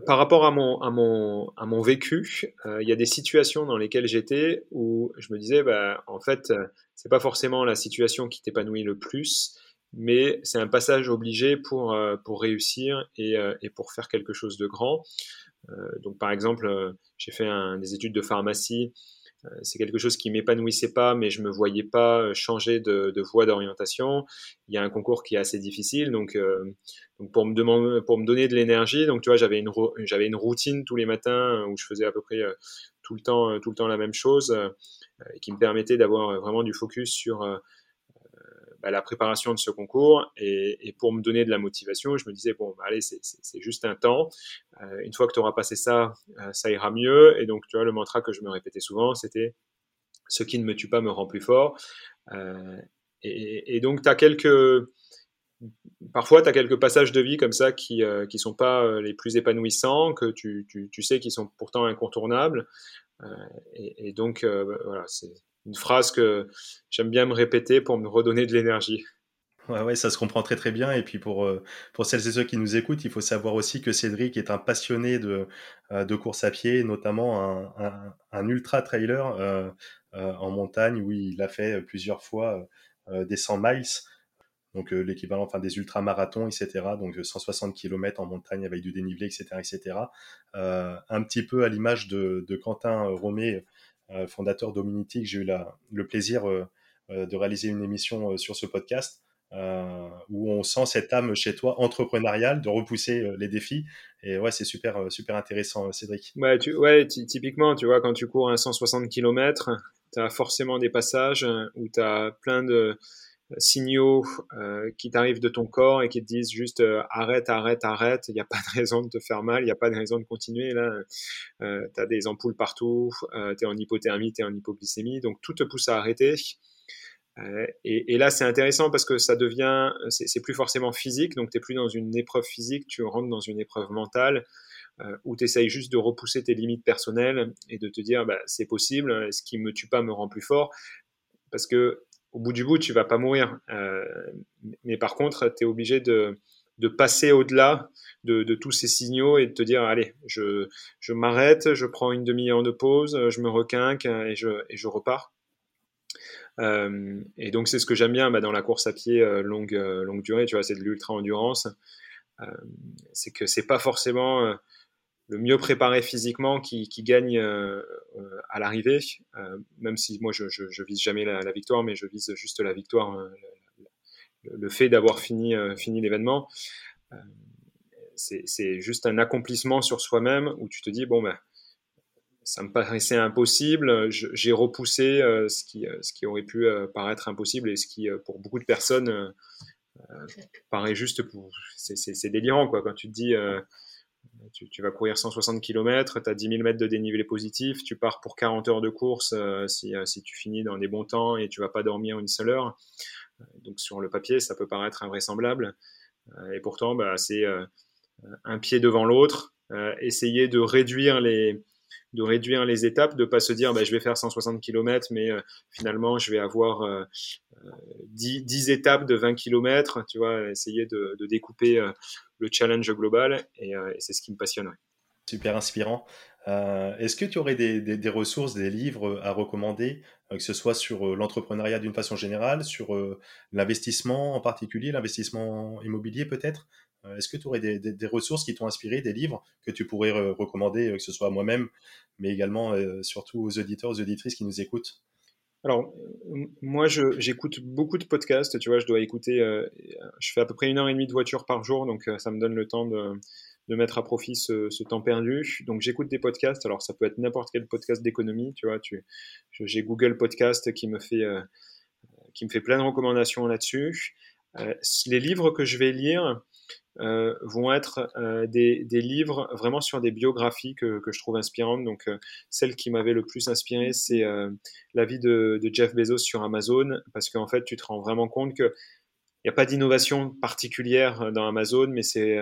Par rapport à mon, à mon, à mon vécu, euh, il y a des situations dans lesquelles j'étais où je me disais, bah, en fait, euh, c'est pas forcément la situation qui t'épanouit le plus, mais c'est un passage obligé pour, euh, pour réussir et, et, pour faire quelque chose de grand. donc, par exemple, j'ai fait des études de pharmacie c'est quelque chose qui m'épanouissait pas, mais je me voyais pas changer de, voie d'orientation. Il y a un concours qui est assez difficile, donc, pour me demander, pour me donner de l'énergie, donc tu vois, j'avais une j'avais une routine tous les matins où je faisais à peu près tout le temps tout le temps la même chose, et qui me permettait d'avoir vraiment du focus sur bah, la préparation de ce concours et, pour me donner de la motivation, je me disais bon, bah, allez, c'est juste un temps. Euh, une fois que tu auras passé ça, euh, ça ira mieux. Et donc, tu vois, le mantra que je me répétais souvent, c'était ce qui ne me tue pas me rend plus fort. Euh, et, donc, tu as quelques. Parfois, tu as quelques passages de vie comme ça qui ne sont pas les plus épanouissants, que tu, tu, sais qu'ils sont pourtant incontournables. et, donc, voilà, c'est une phrase que j'aime bien me répéter pour me redonner de l'énergie.
Ouais, ça se comprend très très bien. Et puis pour, euh, pour celles et ceux qui nous écoutent, il faut savoir aussi que Cédric est un passionné de, euh, de course à pied, notamment un, un, ultra trailer euh, en montagne où il a fait plusieurs fois des 100 miles, donc l'équivalent enfin, des ultramarathons, etc. Donc 160 km en montagne avec du dénivelé, etc. etc. un petit peu à l'image de, de Quentin Romé fondateur d'Ominitic, j'ai eu le plaisir euh, euh, de réaliser une émission sur ce podcast. où on sent cette âme chez toi entrepreneuriale de repousser les défis et ouais c'est super super intéressant Cédric
ouais, tu, ouais typiquement tu vois quand tu cours un 160 km tu as forcément des passages où tu as plein de signaux euh, qui t'arrivent de ton corps et qui te disent juste euh, arrête, arrête, arrête, il n'y a pas de raison de te faire mal, il n'y a pas de raison de continuer. Là, euh, tu as des ampoules partout, euh, tu es en hypothermie, tu es en hypoglycémie, donc tout te pousse à arrêter. Et, et, là, c'est intéressant parce que ça devient, c'est plus forcément physique, donc tu n'es plus dans une épreuve physique, tu rentres dans une épreuve mentale où tu essayes juste de repousser tes limites personnelles et de te dire bah, c'est possible, ce qui me tue pas me rend plus fort. Parce que au bout du bout, tu vas pas mourir. Euh, mais par contre, tu es obligé de, de passer au-delà de, de, tous ces signaux et de te dire, allez, je, je m'arrête, je prends une demi-heure de pause, je me requinque et je, et je repars. Euh, et donc, c'est ce que j'aime bien bah, dans la course à pied euh, longue, euh, longue durée, tu vois, c'est de l'ultra-endurance. Euh, c'est que c'est pas forcément le mieux préparé physiquement qui, gagne euh, euh, à l'arrivée, euh, même si moi je, je, vise jamais la, victoire, mais je vise juste la victoire, le, fait d'avoir fini, l'événement. c'est juste un accomplissement sur soi-même où tu te dis, bon, ben, ça me paraissait impossible, j'ai repoussé ce, qui, ce qui aurait pu paraître impossible et ce qui, pour beaucoup de personnes, paraît juste. C'est délirant, quoi, quand tu te dis tu, vas courir 160 km, tu as 10 000 mètres de dénivelé positif, tu pars pour 40 heures de course euh, si, euh, si, tu finis dans des bons temps et tu vas pas dormir une seule heure. Euh, donc sur le papier, ça peut paraître invraisemblable. et pourtant, bah, c'est un pied devant l'autre, essayer de réduire les, de réduire les étapes, de pas se dire bah, je vais faire 160 km, mais finalement je vais avoir 10, 10, étapes de 20 km, tu vois, essayer de, découper le challenge global et, euh, c'est ce qui me passionne.
Super inspirant. Euh, est-ce que tu aurais des, ressources, des livres à recommander, euh, que ce soit sur l'entrepreneuriat d'une façon générale, sur l'investissement en particulier, l'investissement immobilier peut-être? Est-ce que tu aurais des, ressources qui t'ont inspiré, des livres que tu pourrais recommander, que ce soit moi-même, mais également surtout aux auditeurs, aux auditrices qui nous écoutent?
Alors, moi, j'écoute beaucoup de podcasts. Tu vois, je dois écouter. Euh, je fais à peu près une heure et demie de voiture par jour, donc euh, ça me donne le temps de, mettre à profit ce, temps perdu. Donc, j'écoute des podcasts. Alors, ça peut être n'importe quel podcast d'économie. Tu vois, j'ai Google Podcast qui me fait euh, qui me fait plein de recommandations là-dessus. les livres que je vais lire, euh, vont être euh, des, des, livres vraiment sur des biographies que, que je trouve inspirantes. Donc, euh, celle qui m'avait le plus inspiré, c'est la vie de, Jeff Bezos sur Amazon, parce qu'en fait, tu te rends vraiment compte qu'il n'y a pas d'innovation particulière dans Amazon, mais c'est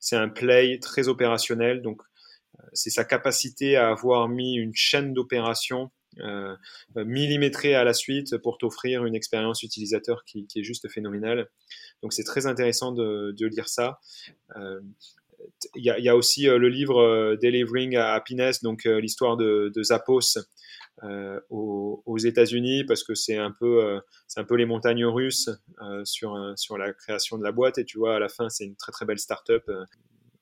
c'est un play très opérationnel. Donc, c'est sa capacité à avoir mis une chaîne d'opération euh, millimétrée à la suite pour t'offrir une expérience utilisateur qui, qui, est juste phénoménale. Donc c'est très intéressant de, lire ça. Euh, il y, a, aussi euh, le livre euh, Delivering Happiness, donc l'histoire de, de, Zappos aux, États-Unis, parce que c'est un peu, un peu les montagnes russes sur sur la création de la boîte. Et tu vois, à la fin, c'est une très très belle start-up,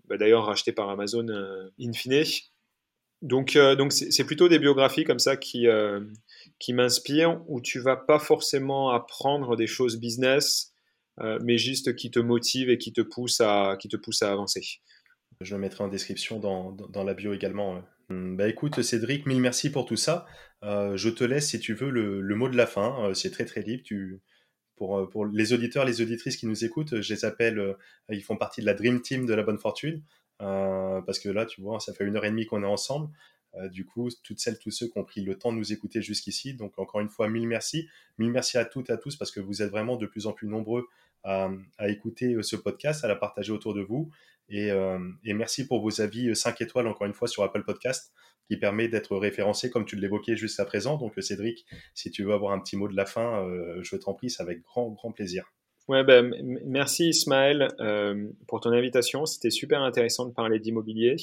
bah, d'ailleurs rachetée par Amazon in fine. Donc, donc c'est plutôt des biographies comme ça qui, qui m'inspirent, où tu vas pas forcément apprendre des choses business, mais juste qui te motivent et qui te poussent à, qui te poussent à avancer.
Je le mettrai en description dans, dans, la bio également. Hum, bah écoute Cédric, mille merci pour tout ça. je te laisse si tu veux le, le mot de la fin. c'est très très libre. Tu, pour, pour, les auditeurs, les auditrices qui nous écoutent, je les appelle, ils font partie de la Dream Team de la bonne fortune. Euh, parce que là, tu vois, ça fait une heure et demie qu'on est ensemble. Euh, du coup, toutes celles, tous ceux qui ont pris le temps de nous écouter jusqu'ici. Donc, encore une fois, mille merci. Mille merci à toutes et à tous parce que vous êtes vraiment de plus en plus nombreux à, écouter euh, ce podcast, à la partager autour de vous. Et, merci pour vos avis 5 étoiles, encore une fois, sur Apple Podcast, qui permet d'être référencé, comme tu l'évoquais juste à présent. Donc, Cédric, si tu veux avoir un petit mot de la fin, je t'en prie, c'est avec grand, grand plaisir.
Ouais, ben, merci Ismaël euh, pour ton invitation. C'était super intéressant de parler d'immobilier.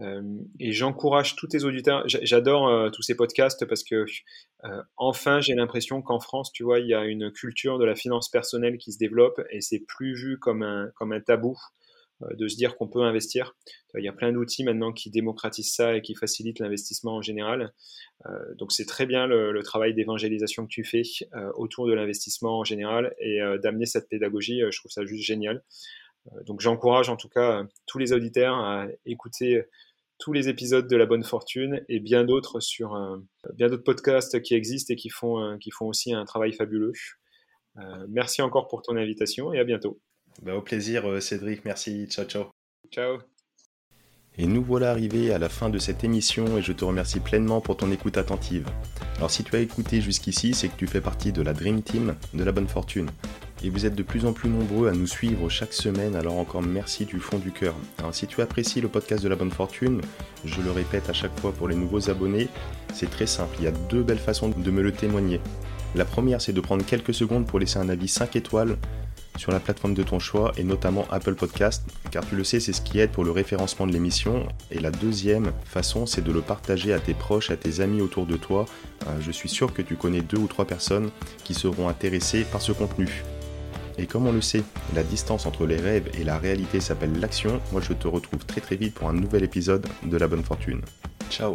Euh, et j'encourage tous tes auditeurs. J'adore euh, tous ces podcasts parce que enfin, j'ai l'impression qu'en France, tu vois, il y a une culture de la finance personnelle qui se développe et c'est plus vu comme un, comme un tabou. Euh, de se dire qu'on peut investir. Il y a plein d'outils maintenant qui démocratisent ça et qui facilitent l'investissement en général. Euh, donc c'est très bien le, travail d'évangélisation que tu fais euh, autour de l'investissement en général et d'amener cette pédagogie. je trouve ça juste génial. Donc j'encourage en tout cas tous les auditeurs à écouter tous les épisodes de La Bonne Fortune et bien d'autres sur bien d'autres podcasts qui existent et qui font, qui font aussi un travail fabuleux. merci encore pour ton invitation et à bientôt.
Bah, au plaisir, euh, Cédric. Merci. Ciao, ciao.
Ciao.
Et nous voilà arrivés à la fin de cette émission et je te remercie pleinement pour ton écoute attentive. Alors si tu as écouté jusqu'ici, c'est que tu fais partie de la Dream Team de la bonne fortune. Et vous êtes de plus en plus nombreux à nous suivre chaque semaine, alors encore merci du fond du cœur. Alors si tu apprécies le podcast de la bonne fortune, je le répète à chaque fois pour les nouveaux abonnés, c'est très simple, il y a deux belles façons de me le témoigner. La première, c'est de prendre quelques secondes pour laisser un avis 5 étoiles sur la plateforme de ton choix et notamment Apple Podcast, car tu le sais, c'est ce qui aide pour le référencement de l'émission. Et la deuxième façon, c'est de le partager à tes proches, à tes amis autour de toi. Euh, je suis sûr que tu connais deux ou trois personnes qui seront intéressées par ce contenu. Et comme on le sait, la distance entre les rêves et la réalité s'appelle l'action. Moi, je te retrouve très très vite pour un nouvel épisode de La Bonne Fortune. Ciao